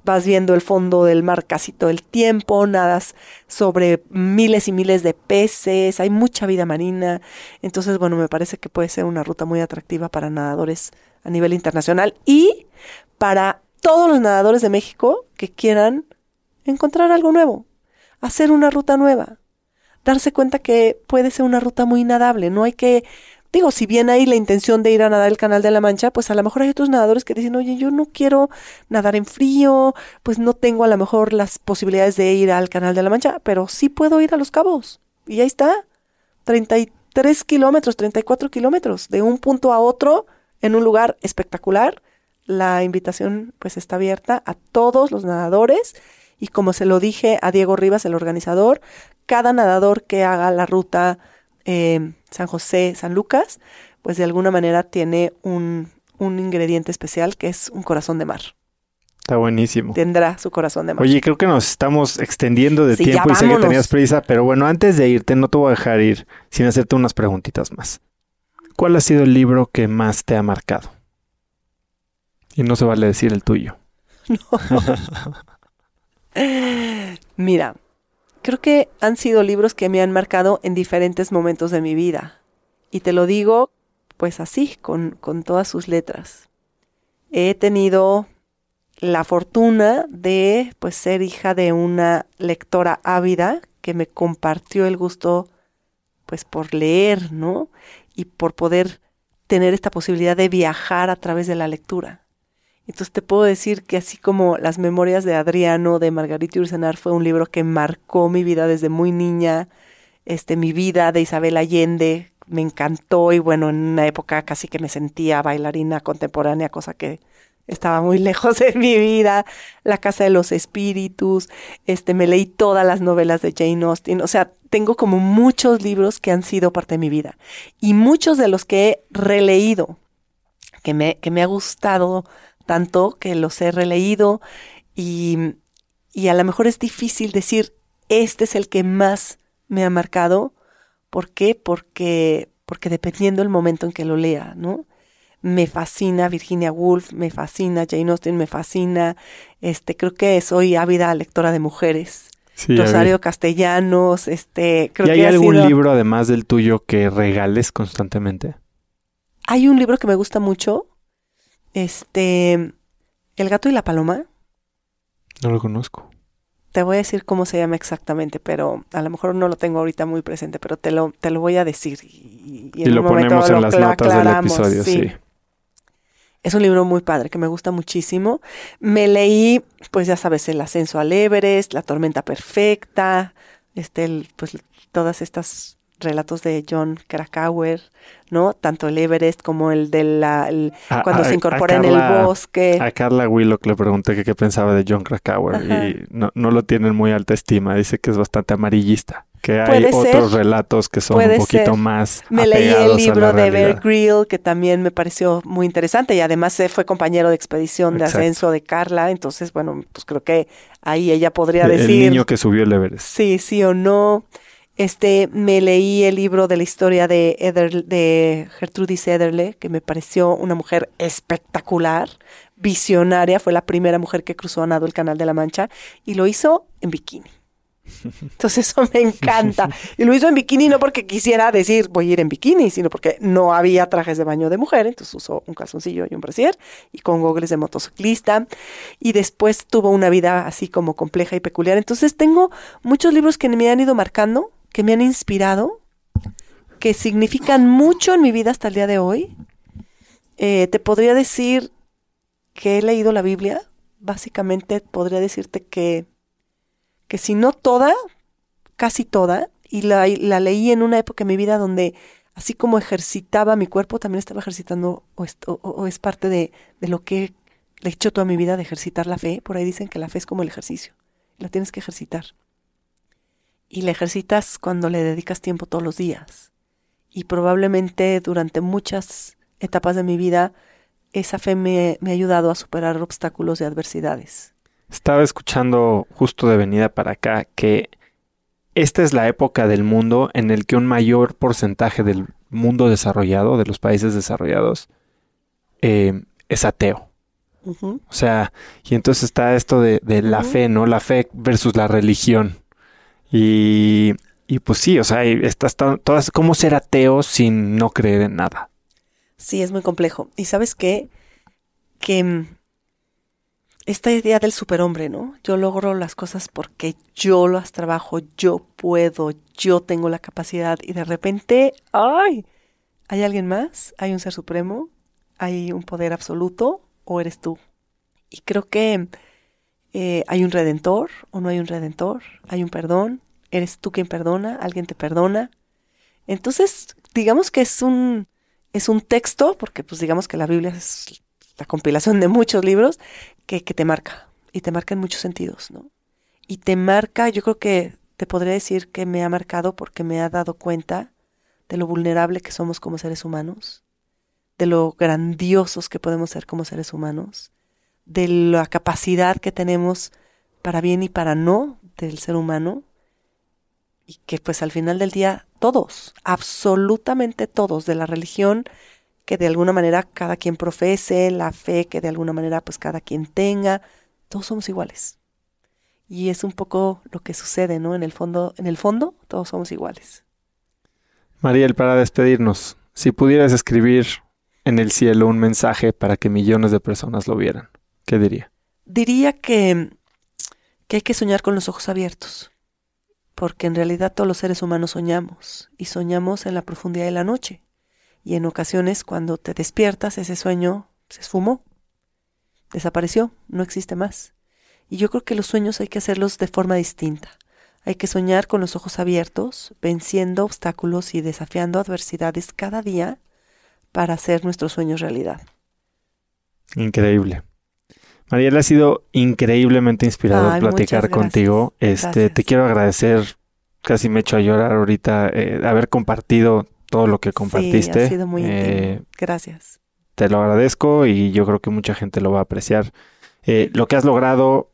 Vas viendo el fondo del mar casi todo el tiempo, nadas sobre miles y miles de peces, hay mucha vida marina. Entonces, bueno, me parece que puede ser una ruta muy atractiva para nadadores a nivel internacional y para todos los nadadores de México que quieran encontrar algo nuevo, hacer una ruta nueva, darse cuenta que puede ser una ruta muy nadable, no hay que, digo, si bien hay la intención de ir a nadar el Canal de la Mancha, pues a lo mejor hay otros nadadores que dicen, oye, yo no quiero nadar en frío, pues no tengo a lo mejor las posibilidades de ir al Canal de la Mancha, pero sí puedo ir a Los Cabos. Y ahí está, 33 kilómetros, 34 kilómetros, de un punto a otro, en un lugar espectacular. La invitación pues está abierta a todos los nadadores y como se lo dije a Diego Rivas, el organizador, cada nadador que haga la ruta eh, San José, San Lucas, pues de alguna manera tiene un, ingrediente especial que es un corazón de mar. Está buenísimo. Tendrá su corazón de mar. Oye, creo que nos estamos extendiendo de tiempo y sé que tenías prisa, pero bueno, antes de irte, no te voy a dejar ir sin hacerte unas preguntitas más. ¿Cuál ha sido el libro que más te ha marcado? Y no se vale decir el tuyo. No. Mira, creo que han sido libros que me han marcado en diferentes momentos de mi vida. Y te lo digo, pues así, con, con todas sus letras. He tenido la fortuna de pues ser hija de una lectora ávida que me compartió el gusto pues por leer, ¿no? y por poder tener esta posibilidad de viajar a través de la lectura. Entonces te puedo decir que así como Las Memorias de Adriano de Margarita Ursenar fue un libro que marcó mi vida desde muy niña, este, mi vida de Isabel Allende me encantó y bueno, en una época casi que me sentía bailarina contemporánea, cosa que estaba muy lejos de mi vida, La Casa de los Espíritus, este, me leí todas las novelas de Jane Austen, o sea, tengo como muchos libros que han sido parte de mi vida y muchos de los que he releído, que me, que me ha gustado tanto que los he releído y, y a lo mejor es difícil decir, este es el que más me ha marcado, ¿por qué? Porque, porque dependiendo el momento en que lo lea, ¿no? me fascina Virginia Woolf, me fascina Jane Austen, me fascina, este, creo que soy ávida lectora de mujeres. Rosario Castellanos, este, creo ¿Y hay algún libro además del tuyo que regales constantemente? Hay un libro que me gusta mucho, este, El gato y la paloma. No lo conozco. Te voy a decir cómo se llama exactamente, pero a lo mejor no lo tengo ahorita muy presente, pero te lo, te lo voy a decir. Y, lo ponemos en las notas del episodio, sí. Es un libro muy padre que me gusta muchísimo. Me leí, pues ya sabes, El ascenso al Everest, La tormenta perfecta, este, pues todas estas relatos de John Krakauer, ¿no? Tanto el Everest como el de la cuando se incorpora en el bosque. A Carla Willock le pregunté qué pensaba de John Krakauer y no, no lo tienen muy alta estima, dice que es bastante amarillista que hay otros relatos que son un poquito más. Me leí el libro de Bear Grylls, que también me pareció muy interesante y además fue compañero de expedición de ascenso de Carla, entonces bueno, pues creo que ahí ella podría decir. El niño que subió el Everest. Sí, sí o no. Este, me leí el libro de la historia de, de Gertrudis Ederle, que me pareció una mujer espectacular, visionaria, fue la primera mujer que cruzó a nado el Canal de la Mancha y lo hizo en bikini. Entonces eso me encanta. Y lo hizo en bikini no porque quisiera decir voy a ir en bikini, sino porque no había trajes de baño de mujer, entonces usó un calzoncillo y un brasier y con gogles de motociclista. Y después tuvo una vida así como compleja y peculiar. Entonces tengo muchos libros que me han ido marcando, que me han inspirado, que significan mucho en mi vida hasta el día de hoy. Eh, te podría decir que he leído la Biblia. Básicamente podría decirte que que si no toda, casi toda, y la, leí en una época de mi vida donde así como ejercitaba mi cuerpo, también estaba ejercitando o, es parte de, de, lo que he hecho toda mi vida de ejercitar la fe. Por ahí dicen que la fe es como el ejercicio, la tienes que ejercitar. Y la ejercitas cuando le dedicas tiempo todos los días. Y probablemente durante muchas etapas de mi vida, esa fe me, me ha ayudado a superar obstáculos y adversidades. Estaba escuchando justo de venida para acá que esta es la época del mundo en el que un mayor porcentaje del mundo desarrollado, de los países desarrollados, eh, es ateo. O sea, y entonces está esto de, la fe, ¿no? La fe versus la religión. Y, y pues sí, o sea, estás todas, ¿cómo ser ateo sin no creer en nada? Sí, es muy complejo. Y sabes qué? Que mm, esta idea del superhombre, ¿no? Yo logro las cosas porque yo las trabajo, yo puedo, yo tengo la capacidad y de repente, ¡ay! ¿Hay alguien más? ¿Hay un ser supremo? ¿Hay un poder absoluto? ¿O eres tú? Y creo que eh, hay un redentor o no hay un redentor, hay un perdón, eres tú quien perdona, alguien te perdona. Entonces, digamos que es un, es un texto, porque pues digamos que la Biblia es la compilación de muchos libros, que, te marca, y te marca en muchos sentidos, ¿no? Y te marca, yo creo que te podría decir que me ha marcado porque me ha dado cuenta de lo vulnerable que somos como seres humanos, de lo grandiosos que podemos ser como seres humanos, de la capacidad que tenemos para bien y para no del ser humano, y que pues al final del día todos, absolutamente todos, de la religión que de alguna manera cada quien profese, la fe que de alguna manera pues cada quien tenga, todos somos iguales. Y es un poco lo que sucede, ¿no? En el fondo, en el fondo todos somos iguales. Mariel, para despedirnos, si pudieras escribir en el cielo un mensaje para que millones de personas lo vieran, ¿qué diría? Diría que, que hay que soñar con los ojos abiertos, porque en realidad todos los seres humanos soñamos, y soñamos en la profundidad de la noche y en ocasiones cuando te despiertas ese sueño se esfumó, desapareció, no existe más. Y yo creo que los sueños hay que hacerlos de forma distinta. Hay que soñar con los ojos abiertos, venciendo obstáculos y desafiando adversidades cada día para hacer nuestros sueños realidad. Increíble. Mariela, ha sido increíblemente inspirador platicar contigo. Este, te quiero agradecer, casi me echo a llorar ahorita, eh, haber compartido todo lo que compartiste. Sí, ha sido muy eh, Gracias. Te lo agradezco y yo creo que mucha gente lo va a apreciar. Eh, lo que has logrado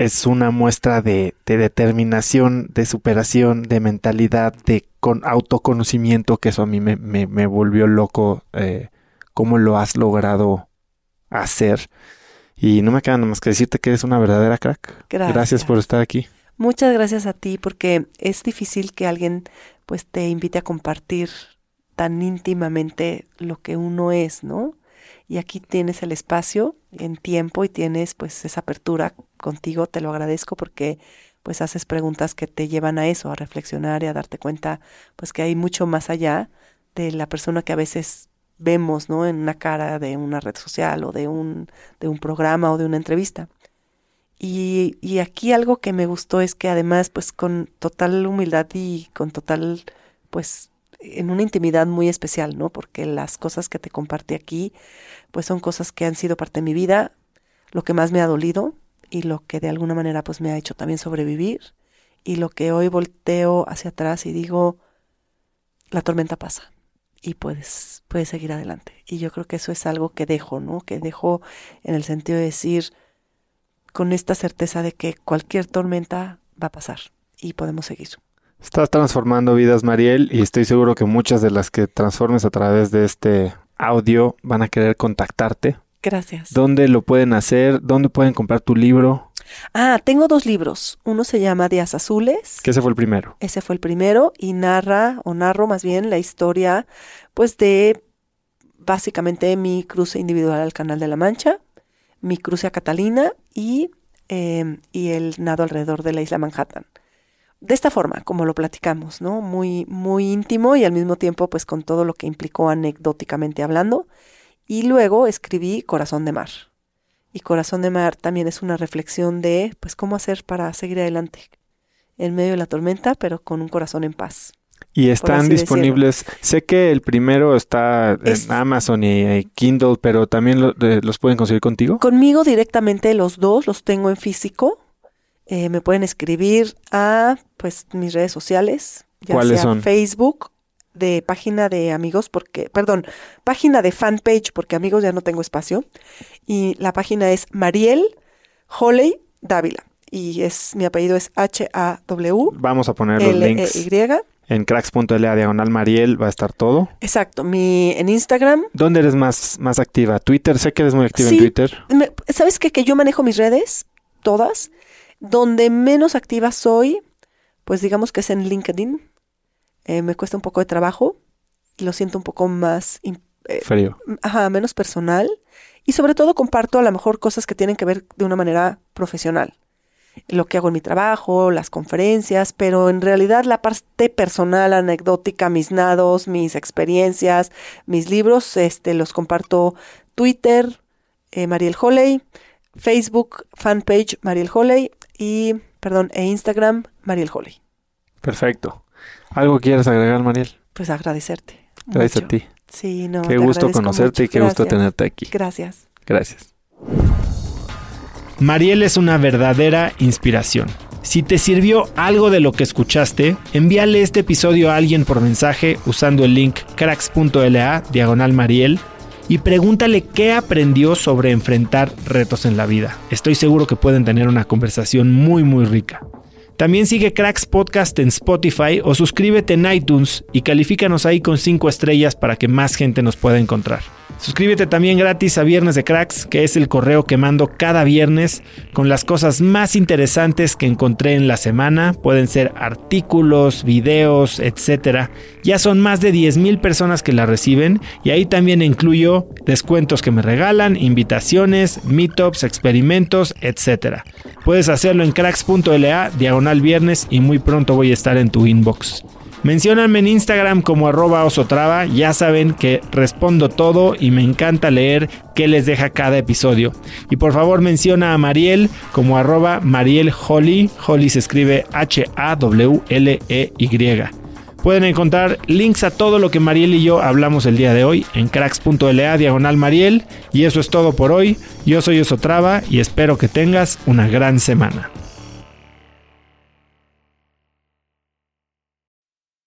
es una muestra de, determinación, de superación, de mentalidad, de con autoconocimiento, que eso a mí me, me, volvió loco, eh, cómo lo has logrado hacer. Y no me queda nada más que decirte que eres una verdadera crack. Gracias. Gracias por estar aquí. Muchas gracias a ti porque es difícil que alguien pues te invite a compartir tan íntimamente lo que uno es, ¿no? Y aquí tienes el espacio en tiempo y tienes pues esa apertura contigo, te lo agradezco porque pues haces preguntas que te llevan a eso, a reflexionar y a darte cuenta pues que hay mucho más allá de la persona que a veces vemos, ¿no? En una cara de una red social o de un, de un programa o de una entrevista. Y, y aquí algo que me gustó es que además pues con total humildad y con total pues en una intimidad muy especial, ¿no? Porque las cosas que te compartí aquí, pues son cosas que han sido parte de mi vida, lo que más me ha dolido y lo que de alguna manera pues me ha hecho también sobrevivir y lo que hoy volteo hacia atrás y digo, la tormenta pasa y puedes, puedes seguir adelante. Y yo creo que eso es algo que dejo, ¿no? Que dejo en el sentido de decir, con esta certeza de que cualquier tormenta va a pasar y podemos seguir. Estás transformando vidas, Mariel, y estoy seguro que muchas de las que transformes a través de este audio van a querer contactarte. Gracias. ¿Dónde lo pueden hacer? ¿Dónde pueden comprar tu libro? Ah, tengo dos libros. Uno se llama Días Azules. Que ese fue el primero. Ese fue el primero y narra, o narro más bien, la historia, pues de básicamente mi cruce individual al Canal de la Mancha, mi cruce a Catalina y, eh, y el nado alrededor de la isla Manhattan de esta forma, como lo platicamos, ¿no? Muy, muy íntimo y al mismo tiempo, pues con todo lo que implicó anecdóticamente hablando. Y luego escribí Corazón de Mar. Y Corazón de Mar también es una reflexión de, pues, cómo hacer para seguir adelante. en medio de la tormenta, pero con un corazón en paz. Y están disponibles. Sé que el primero está en Amazon y Kindle, pero también los pueden conseguir contigo. Conmigo directamente los dos los tengo en físico. Eh, me pueden escribir a pues mis redes sociales, ya ¿Cuáles sea son? Facebook, de página de amigos, porque, perdón, página de fanpage, porque amigos ya no tengo espacio. Y la página es Mariel Holley Dávila. Y es mi apellido es H-A-W. Vamos a poner los links. Y en cracks.la diagonal Mariel va a estar todo. Exacto, mi en Instagram. ¿Dónde eres más, más activa? Twitter, sé que eres muy activa en Twitter. ¿Sabes qué? Que yo manejo mis redes, todas. Donde menos activa soy, pues digamos que es en LinkedIn. Eh, me cuesta un poco de trabajo. Lo siento un poco más... Eh, Frío. Ajá, menos personal. Y sobre todo comparto a lo mejor cosas que tienen que ver de una manera profesional lo que hago en mi trabajo, las conferencias, pero en realidad la parte personal, anecdótica, mis nados, mis experiencias, mis libros, este, los comparto Twitter, eh, Mariel Holley, Facebook, fanpage Mariel Holley y, perdón, e Instagram Mariel Holley. Perfecto. ¿Algo quieres agregar, Mariel? Pues agradecerte. Gracias a ti. Sí, no. Qué gusto conocerte y qué gusto tenerte aquí. Gracias. Gracias. Mariel es una verdadera inspiración. Si te sirvió algo de lo que escuchaste, envíale este episodio a alguien por mensaje usando el link cracks.la diagonal Mariel y pregúntale qué aprendió sobre enfrentar retos en la vida. Estoy seguro que pueden tener una conversación muy muy rica. También sigue Cracks Podcast en Spotify o suscríbete en iTunes y califícanos ahí con 5 estrellas para que más gente nos pueda encontrar. Suscríbete también gratis a Viernes de Cracks, que es el correo que mando cada viernes con las cosas más interesantes que encontré en la semana. Pueden ser artículos, videos, etc. Ya son más de 10.000 personas que la reciben y ahí también incluyo descuentos que me regalan, invitaciones, meetups, experimentos, etc. Puedes hacerlo en cracks.la diagonal viernes y muy pronto voy a estar en tu inbox. Mencióname en Instagram como arroba osotrava, ya saben que respondo todo y me encanta leer qué les deja cada episodio. Y por favor menciona a Mariel como arroba Mariel Holly se escribe H-A-W-L-E-Y. Pueden encontrar links a todo lo que Mariel y yo hablamos el día de hoy en cracks.la diagonal Mariel. Y eso es todo por hoy. Yo soy Osotrava y espero que tengas una gran semana.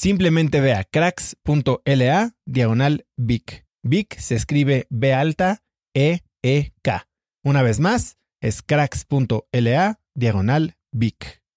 Simplemente ve a cracks.la diagonal Vic. Vic se escribe B alta E E K. Una vez más, es cracks.la diagonal Vic.